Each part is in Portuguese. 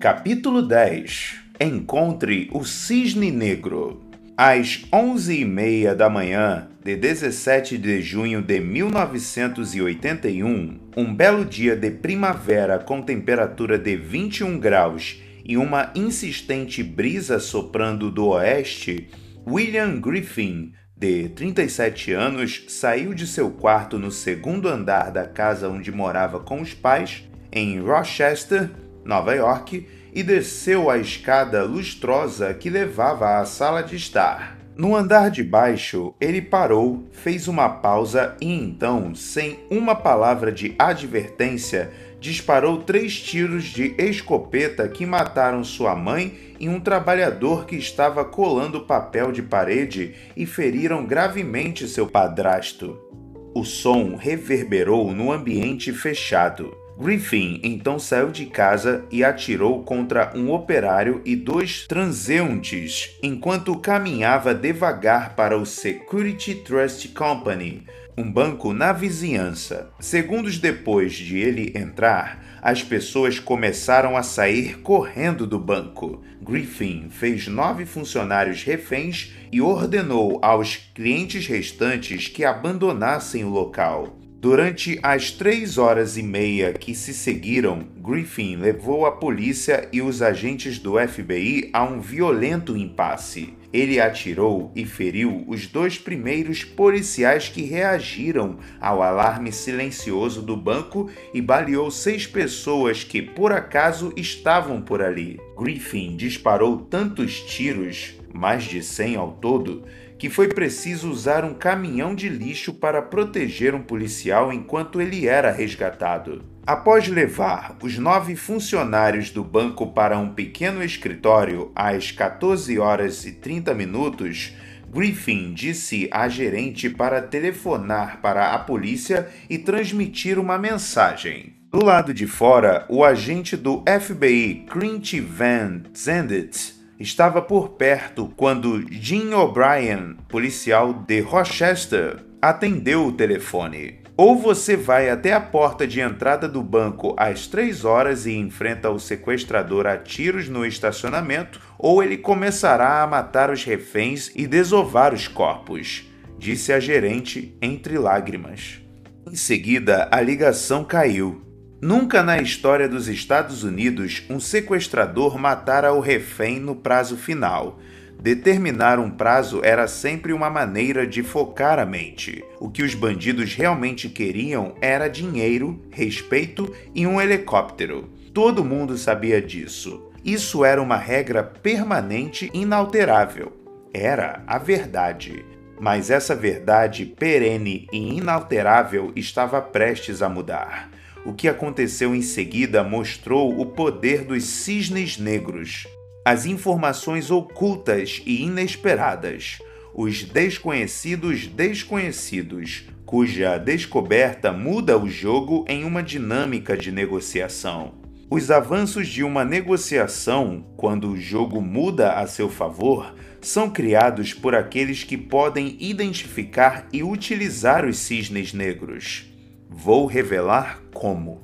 Capítulo 10 Encontre o Cisne Negro. Às 11h30 da manhã de 17 de junho de 1981, um belo dia de primavera com temperatura de 21 graus e uma insistente brisa soprando do oeste, William Griffin, de 37 anos, saiu de seu quarto no segundo andar da casa onde morava com os pais, em Rochester, Nova York, e desceu a escada lustrosa que levava à sala de estar. No andar de baixo, ele parou, fez uma pausa e então, sem uma palavra de advertência, disparou três tiros de escopeta que mataram sua mãe e um trabalhador que estava colando papel de parede e feriram gravemente seu padrasto. O som reverberou no ambiente fechado. Griffin então saiu de casa e atirou contra um operário e dois transeuntes enquanto caminhava devagar para o Security Trust Company, um banco na vizinhança. Segundos depois de ele entrar, as pessoas começaram a sair correndo do banco. Griffin fez nove funcionários reféns e ordenou aos clientes restantes que abandonassem o local. Durante as três horas e meia que se seguiram, Griffin levou a polícia e os agentes do FBI a um violento impasse. Ele atirou e feriu os dois primeiros policiais que reagiram ao alarme silencioso do banco e baleou seis pessoas que por acaso estavam por ali. Griffin disparou tantos tiros, mais de 100 ao todo, que foi preciso usar um caminhão de lixo para proteger um policial enquanto ele era resgatado. Após levar os nove funcionários do banco para um pequeno escritório às 14 horas e 30 minutos, Griffin disse à gerente para telefonar para a polícia e transmitir uma mensagem. Do lado de fora, o agente do FBI, Clint Van Zendit, estava por perto quando Jim O'Brien, policial de Rochester, atendeu o telefone. Ou você vai até a porta de entrada do banco às três horas e enfrenta o sequestrador a tiros no estacionamento, ou ele começará a matar os reféns e desovar os corpos, disse a gerente entre lágrimas. Em seguida, a ligação caiu Nunca na história dos Estados Unidos um sequestrador matara o refém no prazo final. Determinar um prazo era sempre uma maneira de focar a mente. O que os bandidos realmente queriam era dinheiro, respeito e um helicóptero. Todo mundo sabia disso. Isso era uma regra permanente inalterável. Era a verdade. Mas essa verdade perene e inalterável estava prestes a mudar. O que aconteceu em seguida mostrou o poder dos cisnes negros, as informações ocultas e inesperadas, os desconhecidos desconhecidos, cuja descoberta muda o jogo em uma dinâmica de negociação. Os avanços de uma negociação, quando o jogo muda a seu favor, são criados por aqueles que podem identificar e utilizar os cisnes negros. Vou revelar como.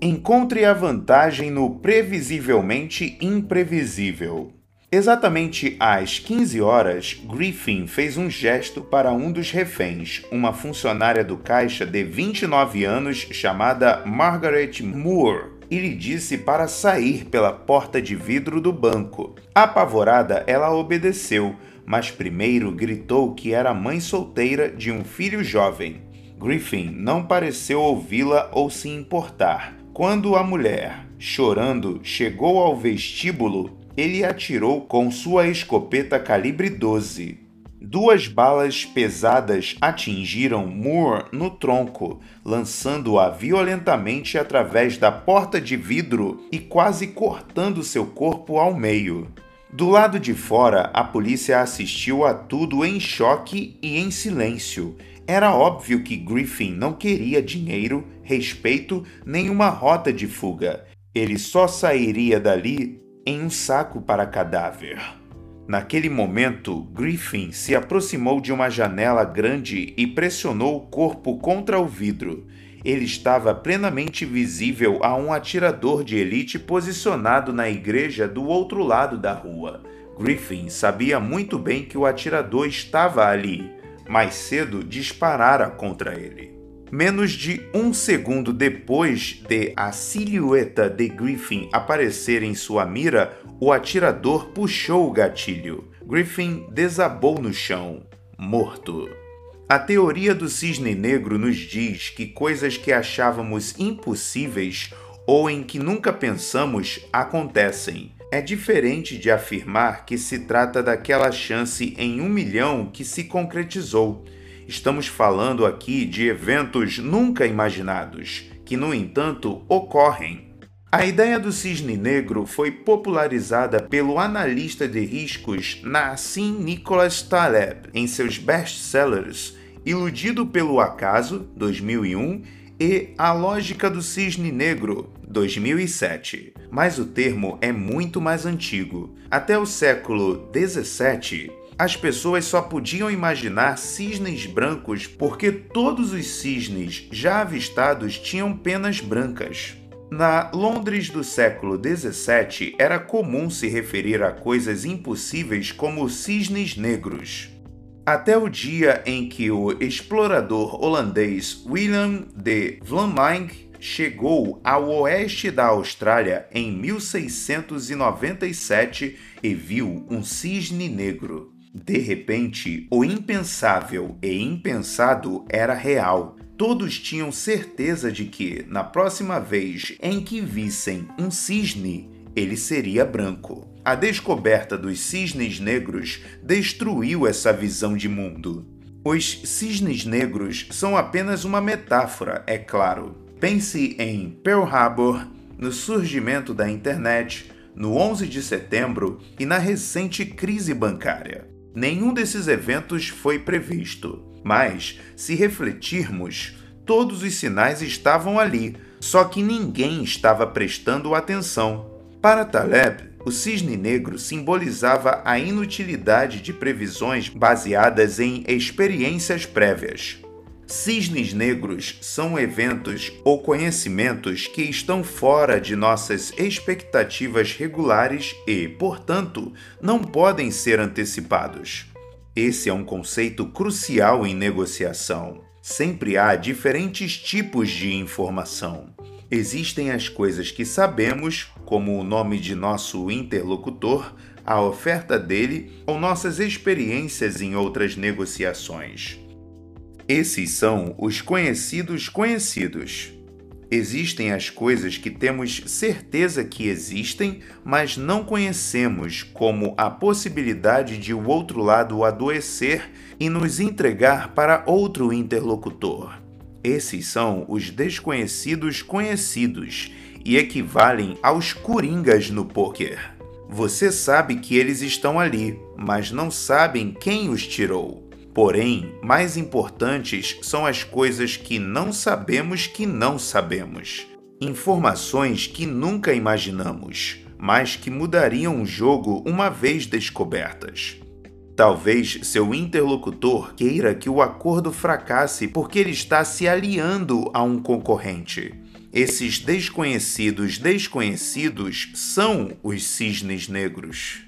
Encontre a vantagem no previsivelmente imprevisível. Exatamente às 15 horas, Griffin fez um gesto para um dos reféns, uma funcionária do caixa de 29 anos chamada Margaret Moore, e lhe disse para sair pela porta de vidro do banco. Apavorada, ela obedeceu, mas primeiro gritou que era mãe solteira de um filho jovem. Griffin não pareceu ouvi-la ou se importar. Quando a mulher, chorando, chegou ao vestíbulo, ele atirou com sua escopeta calibre 12. Duas balas pesadas atingiram Moore no tronco, lançando-a violentamente através da porta de vidro e quase cortando seu corpo ao meio. Do lado de fora, a polícia assistiu a tudo em choque e em silêncio, era óbvio que Griffin não queria dinheiro, respeito nem uma rota de fuga. Ele só sairia dali em um saco para cadáver. Naquele momento, Griffin se aproximou de uma janela grande e pressionou o corpo contra o vidro. ele estava plenamente visível a um atirador de elite posicionado na igreja do outro lado da rua. Griffin sabia muito bem que o atirador estava ali. Mais cedo disparara contra ele. Menos de um segundo depois de a silhueta de Griffin aparecer em sua mira, o atirador puxou o gatilho. Griffin desabou no chão, morto. A teoria do cisne negro nos diz que coisas que achávamos impossíveis ou em que nunca pensamos acontecem. É diferente de afirmar que se trata daquela chance em um milhão que se concretizou. Estamos falando aqui de eventos nunca imaginados, que, no entanto, ocorrem. A ideia do cisne negro foi popularizada pelo analista de riscos Nassim Nicholas Taleb em seus best-sellers Iludido pelo Acaso, 2001, e A Lógica do Cisne Negro, 2007. Mas o termo é muito mais antigo. Até o século 17, as pessoas só podiam imaginar cisnes brancos porque todos os cisnes já avistados tinham penas brancas. Na Londres do século 17, era comum se referir a coisas impossíveis como cisnes negros. Até o dia em que o explorador holandês Willem de Vlamingh chegou ao oeste da Austrália em 1697 e viu um cisne negro. De repente, o impensável e impensado era real. Todos tinham certeza de que, na próxima vez em que vissem um cisne, ele seria branco. A descoberta dos cisnes negros destruiu essa visão de mundo. Os cisnes negros são apenas uma metáfora, é claro. Pense em Pearl Harbor, no surgimento da internet, no 11 de setembro e na recente crise bancária. Nenhum desses eventos foi previsto, mas, se refletirmos, todos os sinais estavam ali, só que ninguém estava prestando atenção. Para Taleb, o cisne negro simbolizava a inutilidade de previsões baseadas em experiências prévias. Cisnes negros são eventos ou conhecimentos que estão fora de nossas expectativas regulares e, portanto, não podem ser antecipados. Esse é um conceito crucial em negociação. Sempre há diferentes tipos de informação. Existem as coisas que sabemos, como o nome de nosso interlocutor, a oferta dele ou nossas experiências em outras negociações. Esses são os conhecidos conhecidos. Existem as coisas que temos certeza que existem, mas não conhecemos, como a possibilidade de o outro lado adoecer e nos entregar para outro interlocutor. Esses são os desconhecidos conhecidos e equivalem aos coringas no poker. Você sabe que eles estão ali, mas não sabem quem os tirou. Porém, mais importantes são as coisas que não sabemos que não sabemos. Informações que nunca imaginamos, mas que mudariam o jogo uma vez descobertas. Talvez seu interlocutor queira que o acordo fracasse porque ele está se aliando a um concorrente. Esses desconhecidos desconhecidos são os cisnes negros.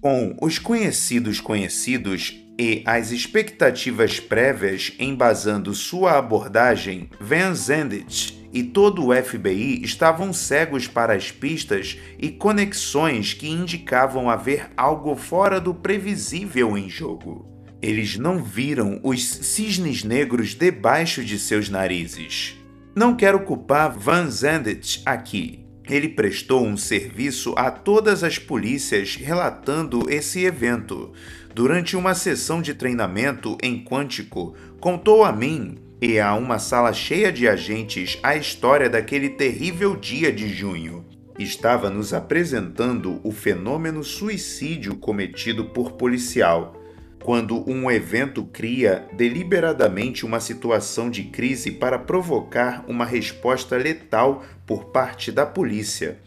Com os conhecidos conhecidos e as expectativas prévias embasando sua abordagem, Van Zendit e todo o FBI estavam cegos para as pistas e conexões que indicavam haver algo fora do previsível em jogo. Eles não viram os cisnes negros debaixo de seus narizes. Não quero culpar Van Zendit aqui. Ele prestou um serviço a todas as polícias relatando esse evento. Durante uma sessão de treinamento em Quântico, contou a mim e a uma sala cheia de agentes a história daquele terrível dia de junho. Estava nos apresentando o fenômeno suicídio cometido por policial, quando um evento cria deliberadamente uma situação de crise para provocar uma resposta letal por parte da polícia.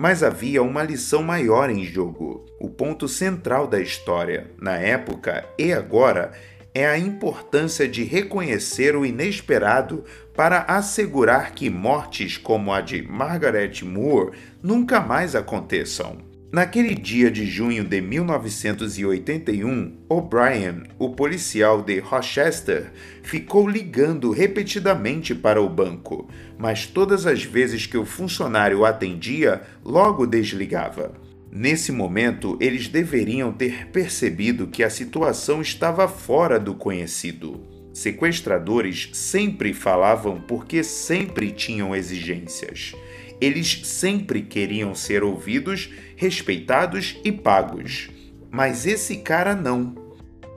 Mas havia uma lição maior em jogo. O ponto central da história, na época e agora, é a importância de reconhecer o inesperado para assegurar que mortes como a de Margaret Moore nunca mais aconteçam. Naquele dia de junho de 1981, O'Brien, o policial de Rochester, ficou ligando repetidamente para o banco, mas todas as vezes que o funcionário atendia, logo desligava. Nesse momento, eles deveriam ter percebido que a situação estava fora do conhecido. Sequestradores sempre falavam porque sempre tinham exigências. Eles sempre queriam ser ouvidos, respeitados e pagos. Mas esse cara não.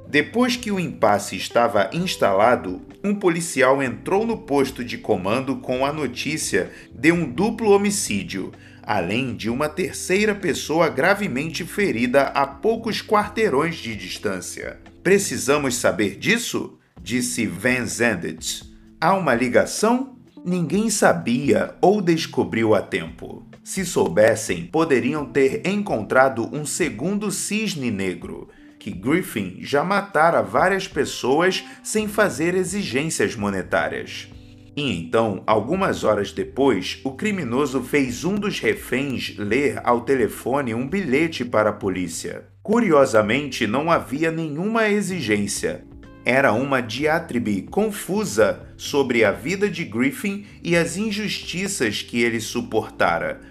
Depois que o impasse estava instalado, um policial entrou no posto de comando com a notícia de um duplo homicídio, além de uma terceira pessoa gravemente ferida a poucos quarteirões de distância. Precisamos saber disso? disse Van Zendit. Há uma ligação? Ninguém sabia ou descobriu a tempo. Se soubessem, poderiam ter encontrado um segundo cisne negro, que Griffin já matara várias pessoas sem fazer exigências monetárias. E então, algumas horas depois, o criminoso fez um dos reféns ler ao telefone um bilhete para a polícia. Curiosamente, não havia nenhuma exigência, era uma diatribe confusa sobre a vida de Griffin e as injustiças que ele suportara.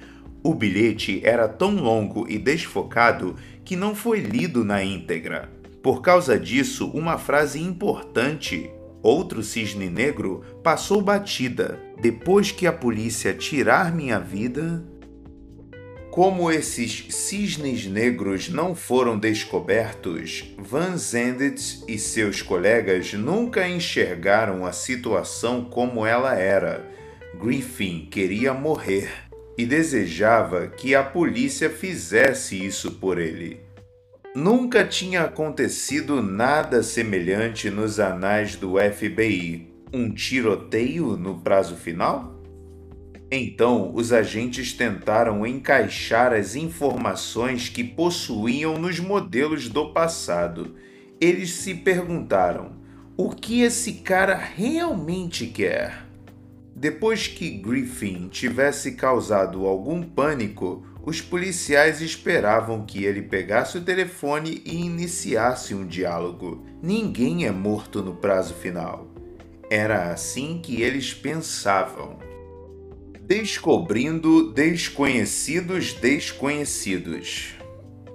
O bilhete era tão longo e desfocado que não foi lido na íntegra. Por causa disso, uma frase importante, outro cisne negro, passou batida. Depois que a polícia tirar minha vida, como esses cisnes negros não foram descobertos, Van Zendit e seus colegas nunca enxergaram a situação como ela era. Griffin queria morrer e desejava que a polícia fizesse isso por ele. Nunca tinha acontecido nada semelhante nos anais do FBI. Um tiroteio no prazo final? Então, os agentes tentaram encaixar as informações que possuíam nos modelos do passado. Eles se perguntaram: o que esse cara realmente quer? Depois que Griffin tivesse causado algum pânico, os policiais esperavam que ele pegasse o telefone e iniciasse um diálogo. Ninguém é morto no prazo final. Era assim que eles pensavam. Descobrindo desconhecidos desconhecidos.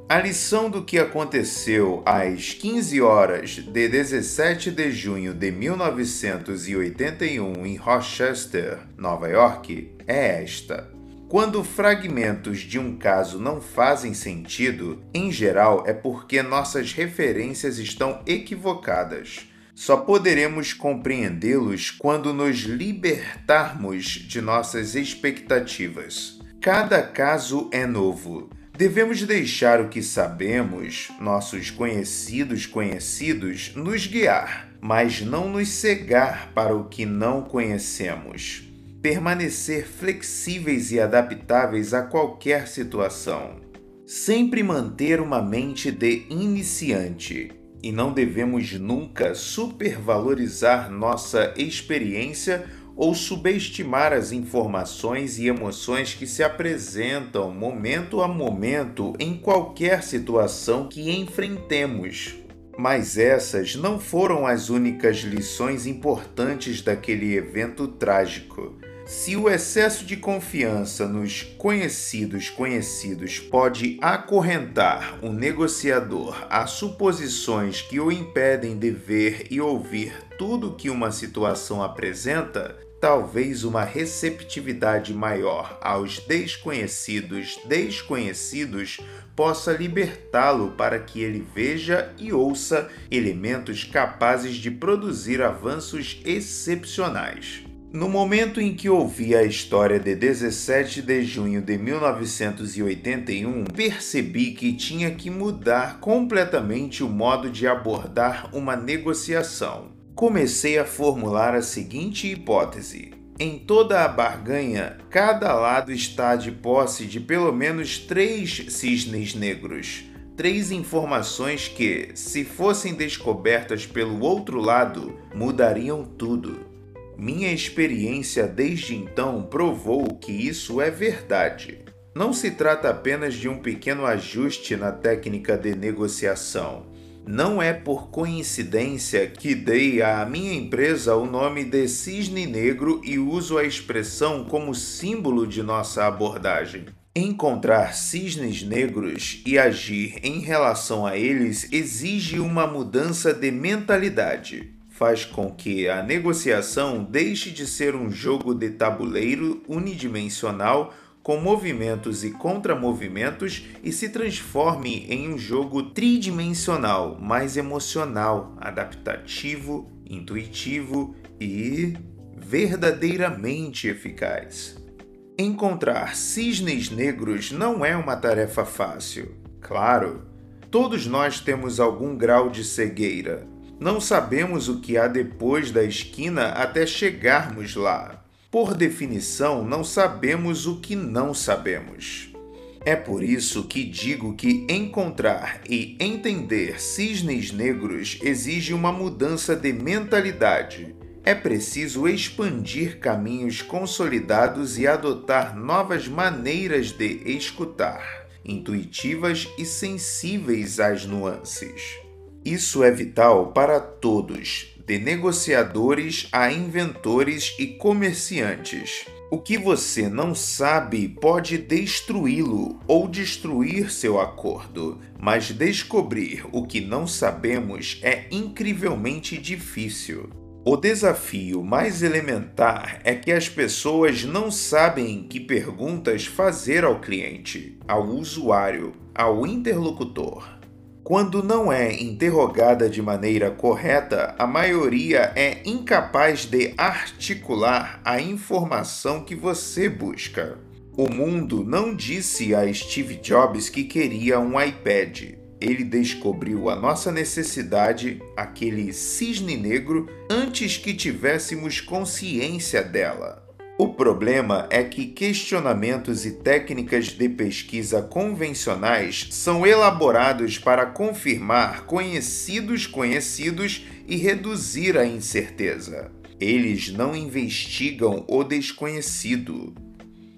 A lição do que aconteceu às 15 horas de 17 de junho de 1981 em Rochester, Nova York, é esta. Quando fragmentos de um caso não fazem sentido, em geral é porque nossas referências estão equivocadas. Só poderemos compreendê-los quando nos libertarmos de nossas expectativas. Cada caso é novo. Devemos deixar o que sabemos, nossos conhecidos conhecidos, nos guiar, mas não nos cegar para o que não conhecemos. Permanecer flexíveis e adaptáveis a qualquer situação. Sempre manter uma mente de iniciante e não devemos nunca supervalorizar nossa experiência ou subestimar as informações e emoções que se apresentam momento a momento em qualquer situação que enfrentemos. Mas essas não foram as únicas lições importantes daquele evento trágico. Se o excesso de confiança nos conhecidos conhecidos pode acorrentar um negociador a suposições que o impedem de ver e ouvir tudo que uma situação apresenta, talvez uma receptividade maior aos desconhecidos desconhecidos possa libertá-lo para que ele veja e ouça elementos capazes de produzir avanços excepcionais. No momento em que ouvi a história de 17 de junho de 1981, percebi que tinha que mudar completamente o modo de abordar uma negociação. Comecei a formular a seguinte hipótese: em toda a barganha, cada lado está de posse de pelo menos três cisnes negros. três informações que, se fossem descobertas pelo outro lado, mudariam tudo. Minha experiência desde então provou que isso é verdade. Não se trata apenas de um pequeno ajuste na técnica de negociação. Não é por coincidência que dei à minha empresa o nome de Cisne Negro e uso a expressão como símbolo de nossa abordagem. Encontrar cisnes negros e agir em relação a eles exige uma mudança de mentalidade. Faz com que a negociação deixe de ser um jogo de tabuleiro unidimensional com movimentos e contramovimentos e se transforme em um jogo tridimensional, mais emocional, adaptativo, intuitivo e verdadeiramente eficaz. Encontrar cisnes negros não é uma tarefa fácil. Claro, todos nós temos algum grau de cegueira. Não sabemos o que há depois da esquina até chegarmos lá. Por definição, não sabemos o que não sabemos. É por isso que digo que encontrar e entender cisnes negros exige uma mudança de mentalidade é preciso expandir caminhos consolidados e adotar novas maneiras de escutar, intuitivas e sensíveis às nuances. Isso é vital para todos, de negociadores a inventores e comerciantes. O que você não sabe pode destruí-lo ou destruir seu acordo, mas descobrir o que não sabemos é incrivelmente difícil. O desafio mais elementar é que as pessoas não sabem que perguntas fazer ao cliente, ao usuário, ao interlocutor. Quando não é interrogada de maneira correta, a maioria é incapaz de articular a informação que você busca. O mundo não disse a Steve Jobs que queria um iPad ele descobriu a nossa necessidade, aquele cisne negro, antes que tivéssemos consciência dela. O problema é que questionamentos e técnicas de pesquisa convencionais são elaborados para confirmar conhecidos conhecidos e reduzir a incerteza. Eles não investigam o desconhecido.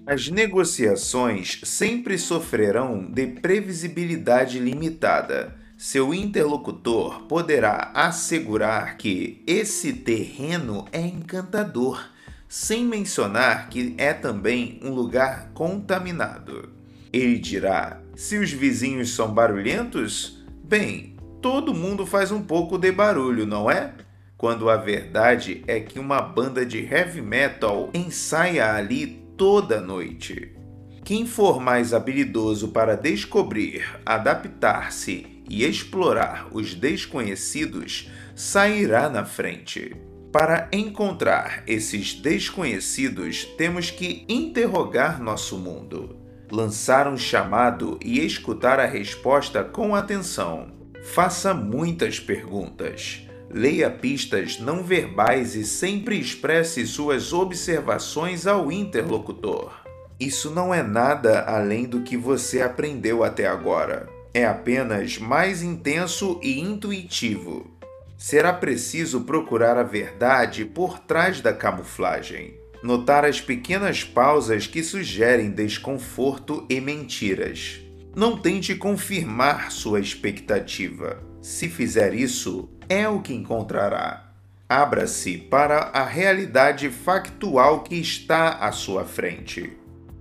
As negociações sempre sofrerão de previsibilidade limitada. Seu interlocutor poderá assegurar que esse terreno é encantador, sem mencionar que é também um lugar contaminado. Ele dirá: se os vizinhos são barulhentos, bem, todo mundo faz um pouco de barulho, não é? Quando a verdade é que uma banda de heavy metal ensaia ali toda noite. Quem for mais habilidoso para descobrir, adaptar-se e explorar os desconhecidos sairá na frente. Para encontrar esses desconhecidos, temos que interrogar nosso mundo, lançar um chamado e escutar a resposta com atenção. Faça muitas perguntas Leia pistas não verbais e sempre expresse suas observações ao interlocutor. Isso não é nada além do que você aprendeu até agora. É apenas mais intenso e intuitivo. Será preciso procurar a verdade por trás da camuflagem. Notar as pequenas pausas que sugerem desconforto e mentiras. Não tente confirmar sua expectativa. Se fizer isso, é o que encontrará. Abra-se para a realidade factual que está à sua frente.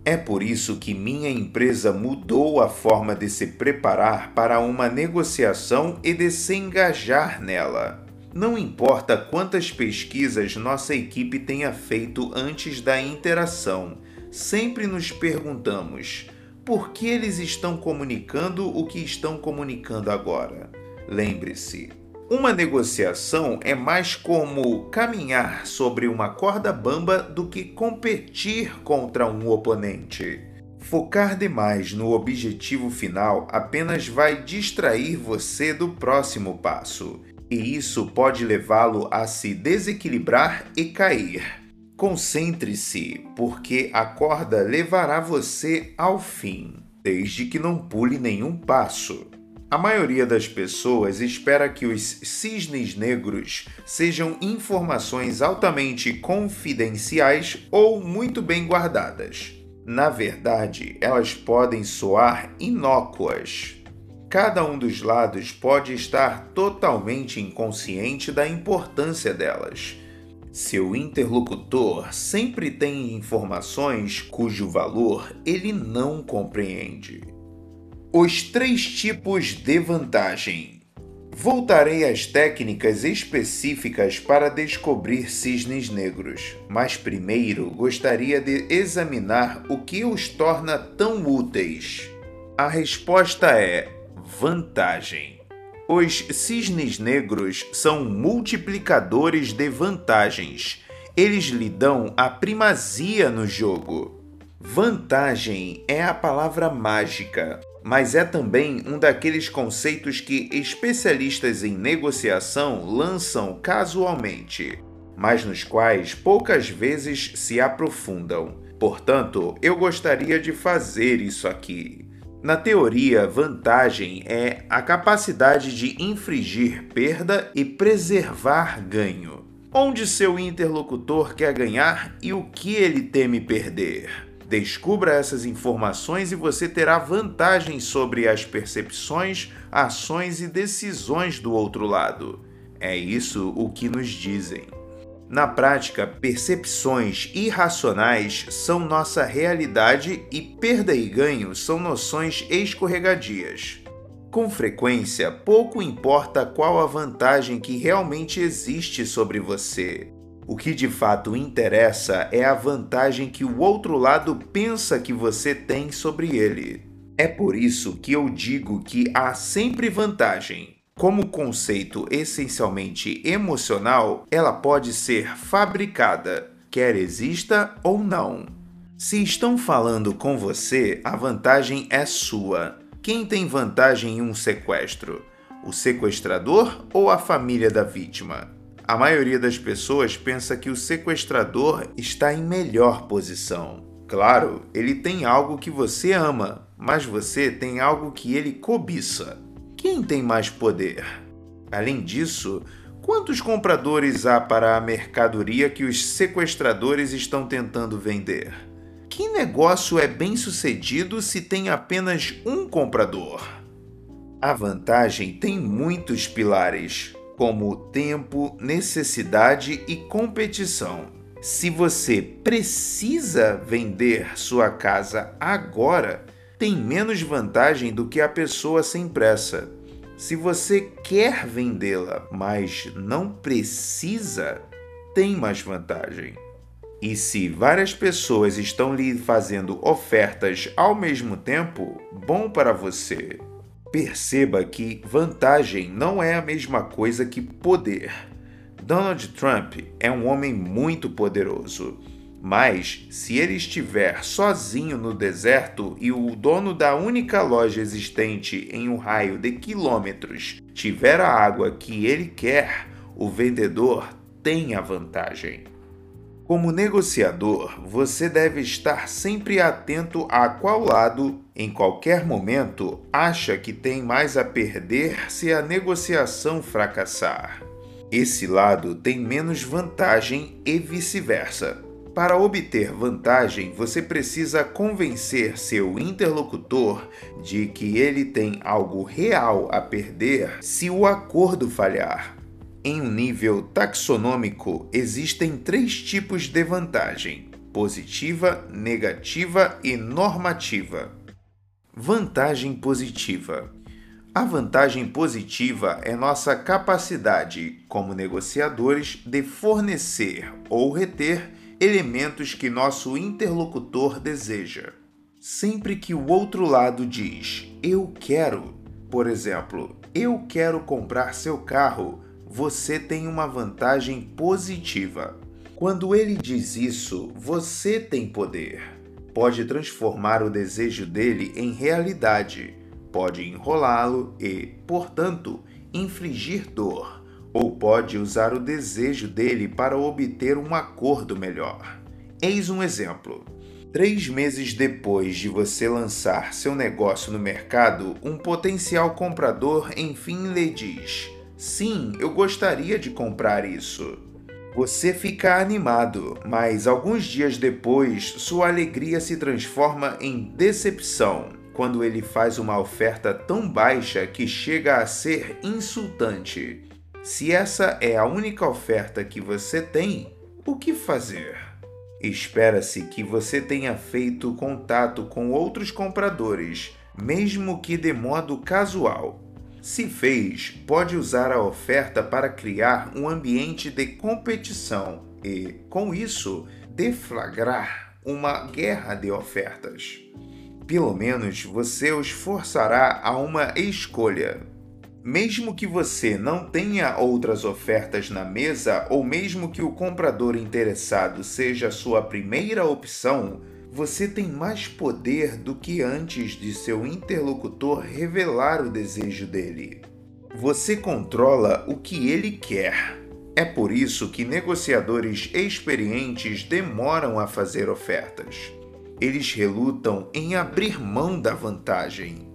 É por isso que minha empresa mudou a forma de se preparar para uma negociação e de se engajar nela. Não importa quantas pesquisas nossa equipe tenha feito antes da interação, sempre nos perguntamos por que eles estão comunicando o que estão comunicando agora. Lembre-se, uma negociação é mais como caminhar sobre uma corda bamba do que competir contra um oponente. Focar demais no objetivo final apenas vai distrair você do próximo passo, e isso pode levá-lo a se desequilibrar e cair. Concentre-se, porque a corda levará você ao fim, desde que não pule nenhum passo. A maioria das pessoas espera que os cisnes negros sejam informações altamente confidenciais ou muito bem guardadas. Na verdade, elas podem soar inócuas. Cada um dos lados pode estar totalmente inconsciente da importância delas. Seu interlocutor sempre tem informações cujo valor ele não compreende. Os três tipos de vantagem. Voltarei às técnicas específicas para descobrir cisnes negros, mas primeiro gostaria de examinar o que os torna tão úteis. A resposta é vantagem. Os cisnes negros são multiplicadores de vantagens. Eles lhe dão a primazia no jogo. Vantagem é a palavra mágica, mas é também um daqueles conceitos que especialistas em negociação lançam casualmente, mas nos quais poucas vezes se aprofundam. Portanto, eu gostaria de fazer isso aqui. Na teoria, vantagem é a capacidade de infligir perda e preservar ganho. Onde seu interlocutor quer ganhar e o que ele teme perder. Descubra essas informações e você terá vantagem sobre as percepções, ações e decisões do outro lado. É isso o que nos dizem. Na prática, percepções irracionais são nossa realidade e perda e ganho são noções escorregadias. Com frequência, pouco importa qual a vantagem que realmente existe sobre você. O que de fato interessa é a vantagem que o outro lado pensa que você tem sobre ele. É por isso que eu digo que há sempre vantagem. Como conceito essencialmente emocional, ela pode ser fabricada, quer exista ou não. Se estão falando com você, a vantagem é sua. Quem tem vantagem em um sequestro? O sequestrador ou a família da vítima? A maioria das pessoas pensa que o sequestrador está em melhor posição. Claro, ele tem algo que você ama, mas você tem algo que ele cobiça. Quem tem mais poder? Além disso, quantos compradores há para a mercadoria que os sequestradores estão tentando vender? Que negócio é bem sucedido se tem apenas um comprador? A vantagem tem muitos pilares, como tempo, necessidade e competição. Se você precisa vender sua casa agora, tem menos vantagem do que a pessoa sem pressa. Se você quer vendê-la, mas não precisa, tem mais vantagem. E se várias pessoas estão lhe fazendo ofertas ao mesmo tempo, bom para você. Perceba que vantagem não é a mesma coisa que poder. Donald Trump é um homem muito poderoso, mas se ele estiver sozinho no deserto e o dono da única loja existente em um raio de quilômetros tiver a água que ele quer, o vendedor tem a vantagem. Como negociador, você deve estar sempre atento a qual lado, em qualquer momento, acha que tem mais a perder se a negociação fracassar. Esse lado tem menos vantagem e vice-versa. Para obter vantagem, você precisa convencer seu interlocutor de que ele tem algo real a perder se o acordo falhar. Em um nível taxonômico, existem três tipos de vantagem: positiva, negativa e normativa. Vantagem positiva. A vantagem positiva é nossa capacidade, como negociadores, de fornecer ou reter elementos que nosso interlocutor deseja. Sempre que o outro lado diz eu quero, por exemplo, eu quero comprar seu carro você tem uma vantagem positiva. Quando ele diz isso, você tem poder. Pode transformar o desejo dele em realidade, pode enrolá-lo e, portanto, infligir dor, ou pode usar o desejo dele para obter um acordo melhor. Eis um exemplo. Três meses depois de você lançar seu negócio no mercado, um potencial comprador enfim lhe diz: Sim, eu gostaria de comprar isso. Você fica animado, mas alguns dias depois sua alegria se transforma em decepção quando ele faz uma oferta tão baixa que chega a ser insultante. Se essa é a única oferta que você tem, o que fazer? Espera-se que você tenha feito contato com outros compradores, mesmo que de modo casual. Se fez, pode usar a oferta para criar um ambiente de competição e, com isso, deflagrar uma guerra de ofertas. Pelo menos você os forçará a uma escolha. Mesmo que você não tenha outras ofertas na mesa, ou mesmo que o comprador interessado seja sua primeira opção, você tem mais poder do que antes de seu interlocutor revelar o desejo dele. Você controla o que ele quer. É por isso que negociadores experientes demoram a fazer ofertas. Eles relutam em abrir mão da vantagem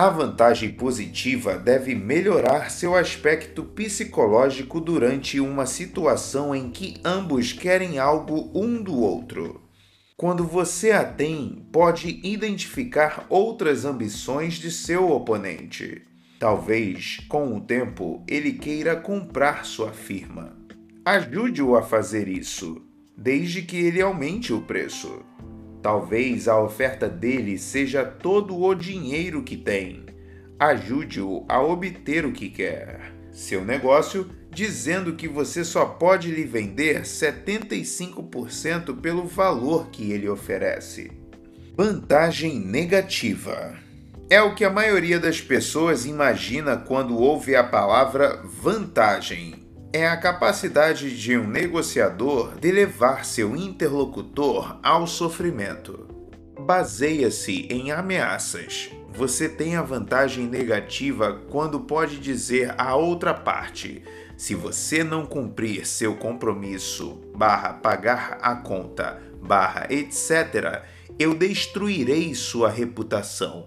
a vantagem positiva deve melhorar seu aspecto psicológico durante uma situação em que ambos querem algo um do outro. Quando você a tem, pode identificar outras ambições de seu oponente. Talvez, com o tempo, ele queira comprar sua firma. Ajude-o a fazer isso, desde que ele aumente o preço. Talvez a oferta dele seja todo o dinheiro que tem. Ajude-o a obter o que quer. Seu negócio dizendo que você só pode lhe vender 75% pelo valor que ele oferece. Vantagem negativa. É o que a maioria das pessoas imagina quando ouve a palavra vantagem é a capacidade de um negociador de levar seu interlocutor ao sofrimento. Baseia-se em ameaças. Você tem a vantagem negativa quando pode dizer à outra parte: se você não cumprir seu compromisso, barra pagar a conta, barra etc., eu destruirei sua reputação.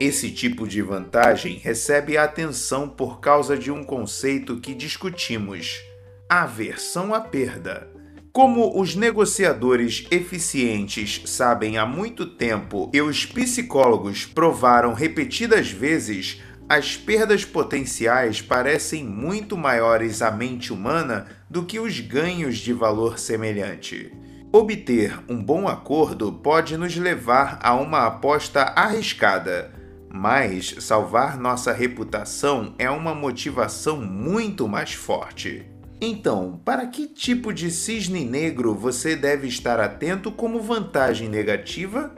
Esse tipo de vantagem recebe atenção por causa de um conceito que discutimos: aversão à perda. Como os negociadores eficientes sabem há muito tempo e os psicólogos provaram repetidas vezes, as perdas potenciais parecem muito maiores à mente humana do que os ganhos de valor semelhante. Obter um bom acordo pode nos levar a uma aposta arriscada mas salvar nossa reputação é uma motivação muito mais forte. Então, para que tipo de cisne negro você deve estar atento como vantagem negativa?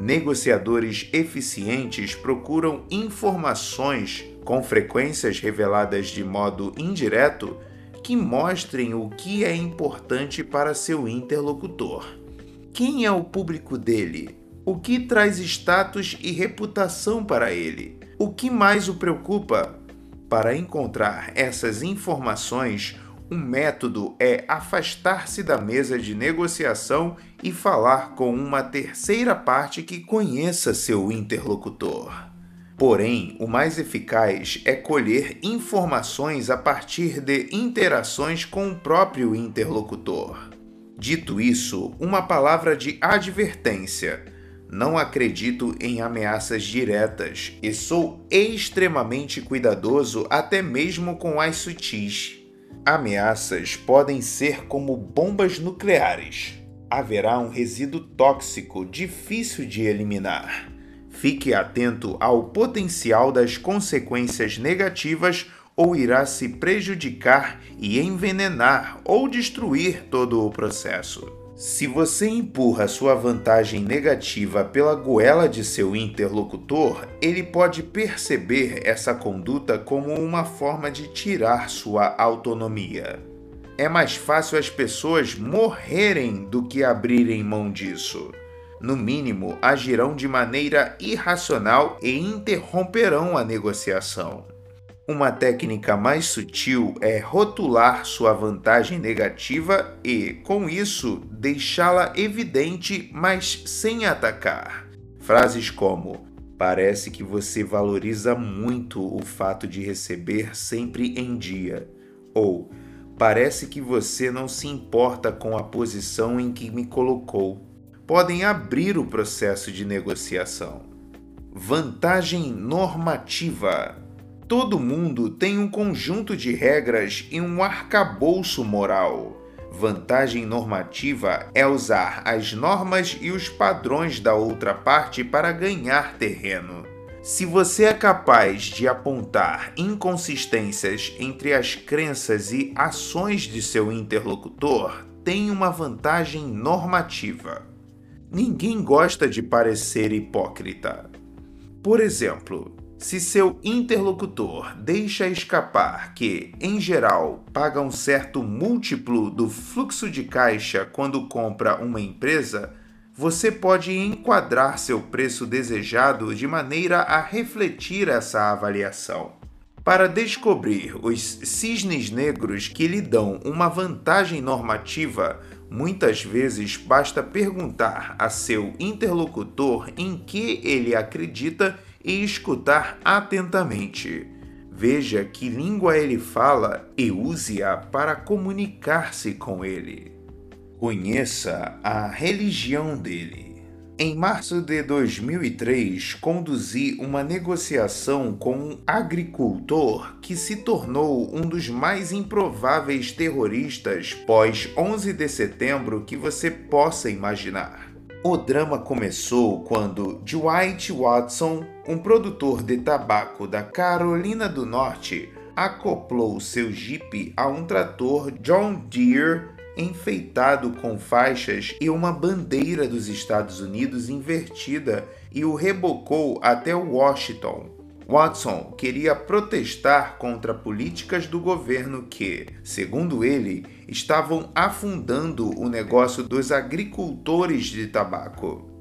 Negociadores eficientes procuram informações, com frequências reveladas de modo indireto, que mostrem o que é importante para seu interlocutor. Quem é o público dele? O que traz status e reputação para ele? O que mais o preocupa? Para encontrar essas informações, um método é afastar-se da mesa de negociação e falar com uma terceira parte que conheça seu interlocutor. Porém, o mais eficaz é colher informações a partir de interações com o próprio interlocutor. Dito isso, uma palavra de advertência não acredito em ameaças diretas e sou extremamente cuidadoso até mesmo com as sutis. Ameaças podem ser como bombas nucleares. Haverá um resíduo tóxico difícil de eliminar. Fique atento ao potencial das consequências negativas ou irá se prejudicar e envenenar ou destruir todo o processo. Se você empurra sua vantagem negativa pela goela de seu interlocutor, ele pode perceber essa conduta como uma forma de tirar sua autonomia. É mais fácil as pessoas morrerem do que abrirem mão disso. No mínimo, agirão de maneira irracional e interromperão a negociação. Uma técnica mais sutil é rotular sua vantagem negativa e, com isso, deixá-la evidente, mas sem atacar. Frases como: Parece que você valoriza muito o fato de receber sempre em dia. Ou parece que você não se importa com a posição em que me colocou. Podem abrir o processo de negociação. Vantagem normativa. Todo mundo tem um conjunto de regras e um arcabouço moral. Vantagem normativa é usar as normas e os padrões da outra parte para ganhar terreno. Se você é capaz de apontar inconsistências entre as crenças e ações de seu interlocutor, tem uma vantagem normativa. Ninguém gosta de parecer hipócrita. Por exemplo, se seu interlocutor deixa escapar que, em geral, paga um certo múltiplo do fluxo de caixa quando compra uma empresa, você pode enquadrar seu preço desejado de maneira a refletir essa avaliação. Para descobrir os cisnes negros que lhe dão uma vantagem normativa, muitas vezes basta perguntar a seu interlocutor em que ele acredita e escutar atentamente. Veja que língua ele fala e use-a para comunicar-se com ele. Conheça a religião dele. Em março de 2003, conduzi uma negociação com um agricultor que se tornou um dos mais improváveis terroristas pós 11 de setembro que você possa imaginar. O drama começou quando Dwight Watson, um produtor de tabaco da Carolina do Norte, acoplou seu Jeep a um trator John Deere enfeitado com faixas e uma bandeira dos Estados Unidos invertida e o rebocou até Washington, Watson queria protestar contra políticas do governo que, segundo ele, estavam afundando o negócio dos agricultores de tabaco.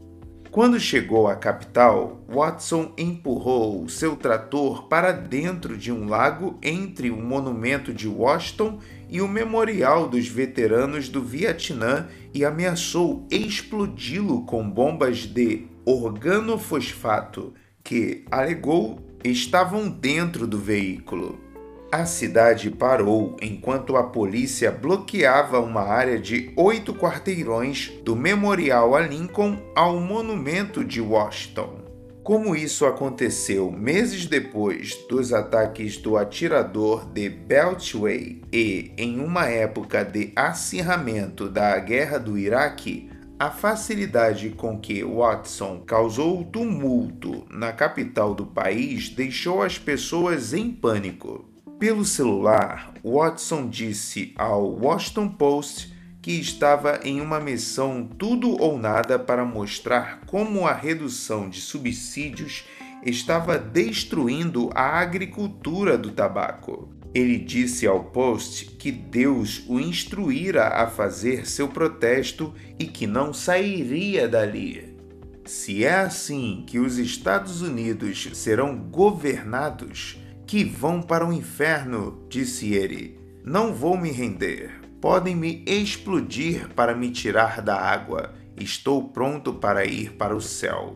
Quando chegou à capital, Watson empurrou seu trator para dentro de um lago entre o monumento de Washington e o memorial dos veteranos do Vietnã e ameaçou explodi-lo com bombas de organofosfato, que alegou estavam dentro do veículo. A cidade parou enquanto a polícia bloqueava uma área de oito quarteirões do Memorial a Lincoln ao Monumento de Washington. Como isso aconteceu meses depois dos ataques do atirador de Beltway e em uma época de acirramento da Guerra do Iraque, a facilidade com que Watson causou tumulto na capital do país deixou as pessoas em pânico. Pelo celular, Watson disse ao Washington Post que estava em uma missão tudo ou nada para mostrar como a redução de subsídios estava destruindo a agricultura do tabaco. Ele disse ao Post que Deus o instruíra a fazer seu protesto e que não sairia dali. Se é assim que os Estados Unidos serão governados, que vão para o inferno, disse ele. Não vou me render. Podem me explodir para me tirar da água. Estou pronto para ir para o céu.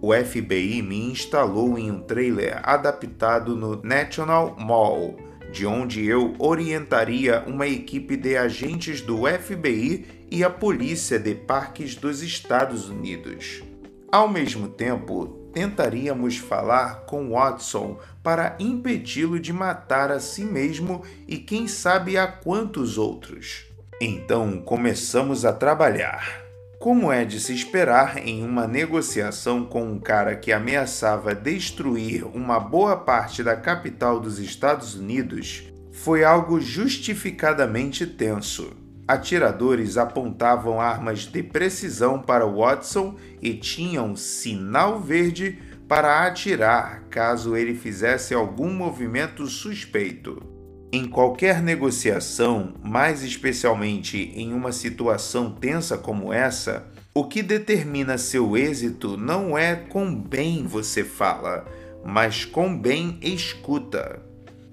O FBI me instalou em um trailer adaptado no National Mall de onde eu orientaria uma equipe de agentes do FBI e a Polícia de Parques dos Estados Unidos. Ao mesmo tempo, tentaríamos falar com Watson para impedi-lo de matar a si mesmo e quem sabe a quantos outros. Então começamos a trabalhar. Como é de se esperar em uma negociação com um cara que ameaçava destruir uma boa parte da capital dos Estados Unidos, foi algo justificadamente tenso. Atiradores apontavam armas de precisão para Watson e tinham sinal verde para atirar caso ele fizesse algum movimento suspeito. Em qualquer negociação, mais especialmente em uma situação tensa como essa, o que determina seu êxito não é com bem você fala, mas com bem escuta.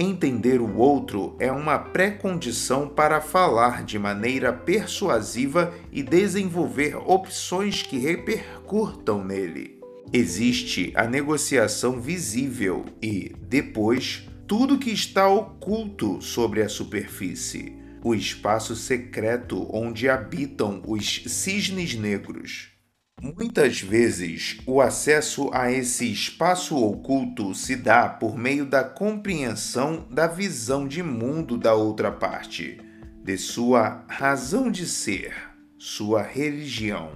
Entender o outro é uma pré-condição para falar de maneira persuasiva e desenvolver opções que repercutam nele. Existe a negociação visível e, depois, tudo que está oculto sobre a superfície, o espaço secreto onde habitam os cisnes negros. Muitas vezes, o acesso a esse espaço oculto se dá por meio da compreensão da visão de mundo da outra parte, de sua razão de ser, sua religião.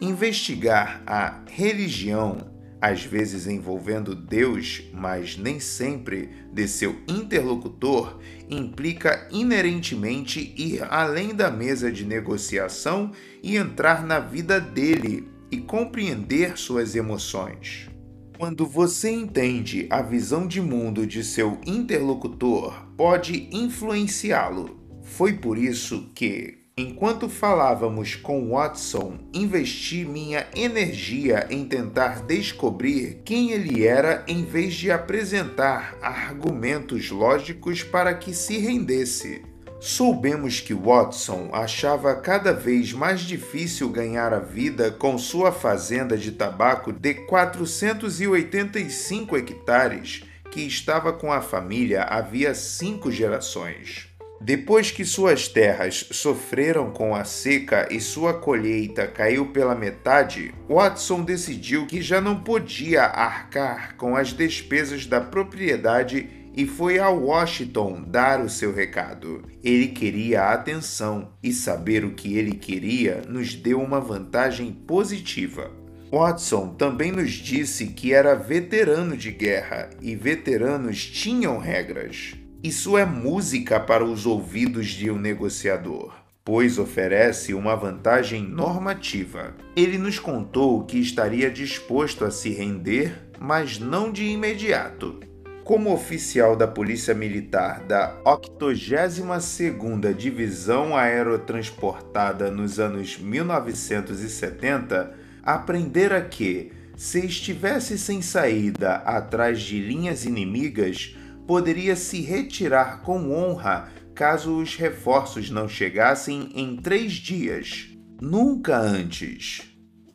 Investigar a religião, às vezes envolvendo Deus, mas nem sempre de seu interlocutor, implica inerentemente ir além da mesa de negociação e entrar na vida dele e compreender suas emoções. Quando você entende a visão de mundo de seu interlocutor, pode influenciá-lo. Foi por isso que, enquanto falávamos com Watson, investi minha energia em tentar descobrir quem ele era em vez de apresentar argumentos lógicos para que se rendesse. Soubemos que Watson achava cada vez mais difícil ganhar a vida com sua fazenda de tabaco de 485 hectares, que estava com a família havia cinco gerações. Depois que suas terras sofreram com a seca e sua colheita caiu pela metade, Watson decidiu que já não podia arcar com as despesas da propriedade e foi a Washington dar o seu recado. Ele queria atenção e saber o que ele queria nos deu uma vantagem positiva. Watson também nos disse que era veterano de guerra e veteranos tinham regras. Isso é música para os ouvidos de um negociador pois oferece uma vantagem normativa. Ele nos contou que estaria disposto a se render, mas não de imediato. Como oficial da Polícia Militar da 82ª Divisão Aerotransportada nos anos 1970, aprendera que, se estivesse sem saída atrás de linhas inimigas, poderia se retirar com honra caso os reforços não chegassem em três dias. Nunca antes.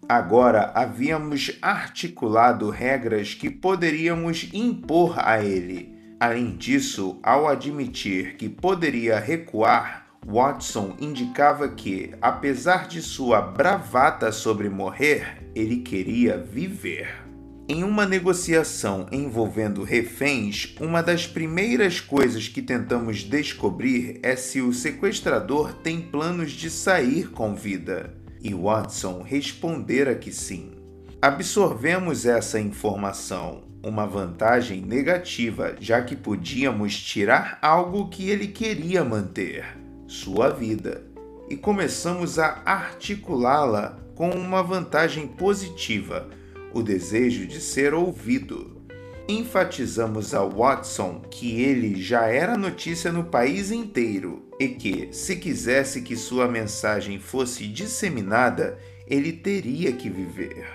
Agora havíamos articulado regras que poderíamos impor a ele. Além disso, ao admitir que poderia recuar, Watson indicava que, apesar de sua bravata sobre morrer, ele queria viver. Em uma negociação envolvendo reféns, uma das primeiras coisas que tentamos descobrir é se o sequestrador tem planos de sair com vida e Watson respondera que sim. Absorvemos essa informação, uma vantagem negativa, já que podíamos tirar algo que ele queria manter, sua vida, e começamos a articulá-la com uma vantagem positiva, o desejo de ser ouvido enfatizamos a Watson que ele já era notícia no país inteiro e que, se quisesse que sua mensagem fosse disseminada, ele teria que viver.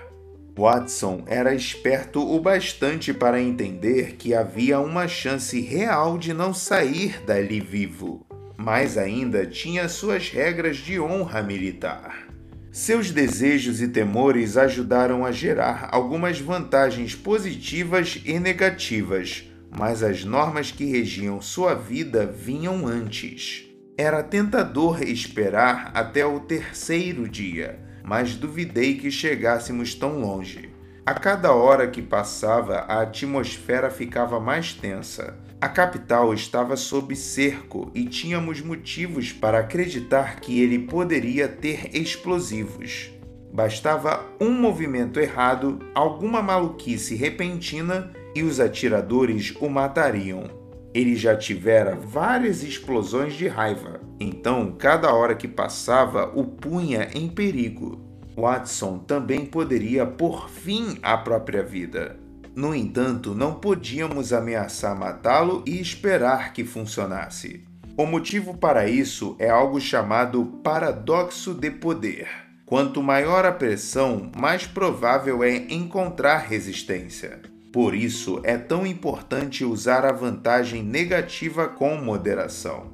Watson era esperto o bastante para entender que havia uma chance real de não sair dali vivo, mas ainda tinha suas regras de honra militar. Seus desejos e temores ajudaram a gerar algumas vantagens positivas e negativas, mas as normas que regiam sua vida vinham antes. Era tentador esperar até o terceiro dia, mas duvidei que chegássemos tão longe. A cada hora que passava, a atmosfera ficava mais tensa. A capital estava sob cerco e tínhamos motivos para acreditar que ele poderia ter explosivos. Bastava um movimento errado, alguma maluquice repentina e os atiradores o matariam. Ele já tivera várias explosões de raiva, então cada hora que passava o punha em perigo. Watson também poderia pôr fim à própria vida. No entanto, não podíamos ameaçar matá-lo e esperar que funcionasse. O motivo para isso é algo chamado paradoxo de poder. Quanto maior a pressão, mais provável é encontrar resistência. Por isso é tão importante usar a vantagem negativa com moderação.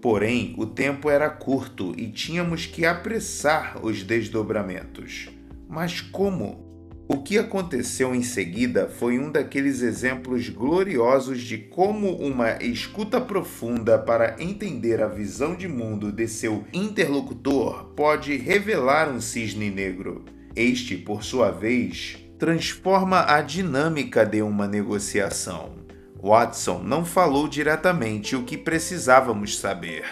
Porém, o tempo era curto e tínhamos que apressar os desdobramentos. Mas como? O que aconteceu em seguida foi um daqueles exemplos gloriosos de como uma escuta profunda para entender a visão de mundo de seu interlocutor pode revelar um cisne negro. Este, por sua vez, transforma a dinâmica de uma negociação. Watson não falou diretamente o que precisávamos saber,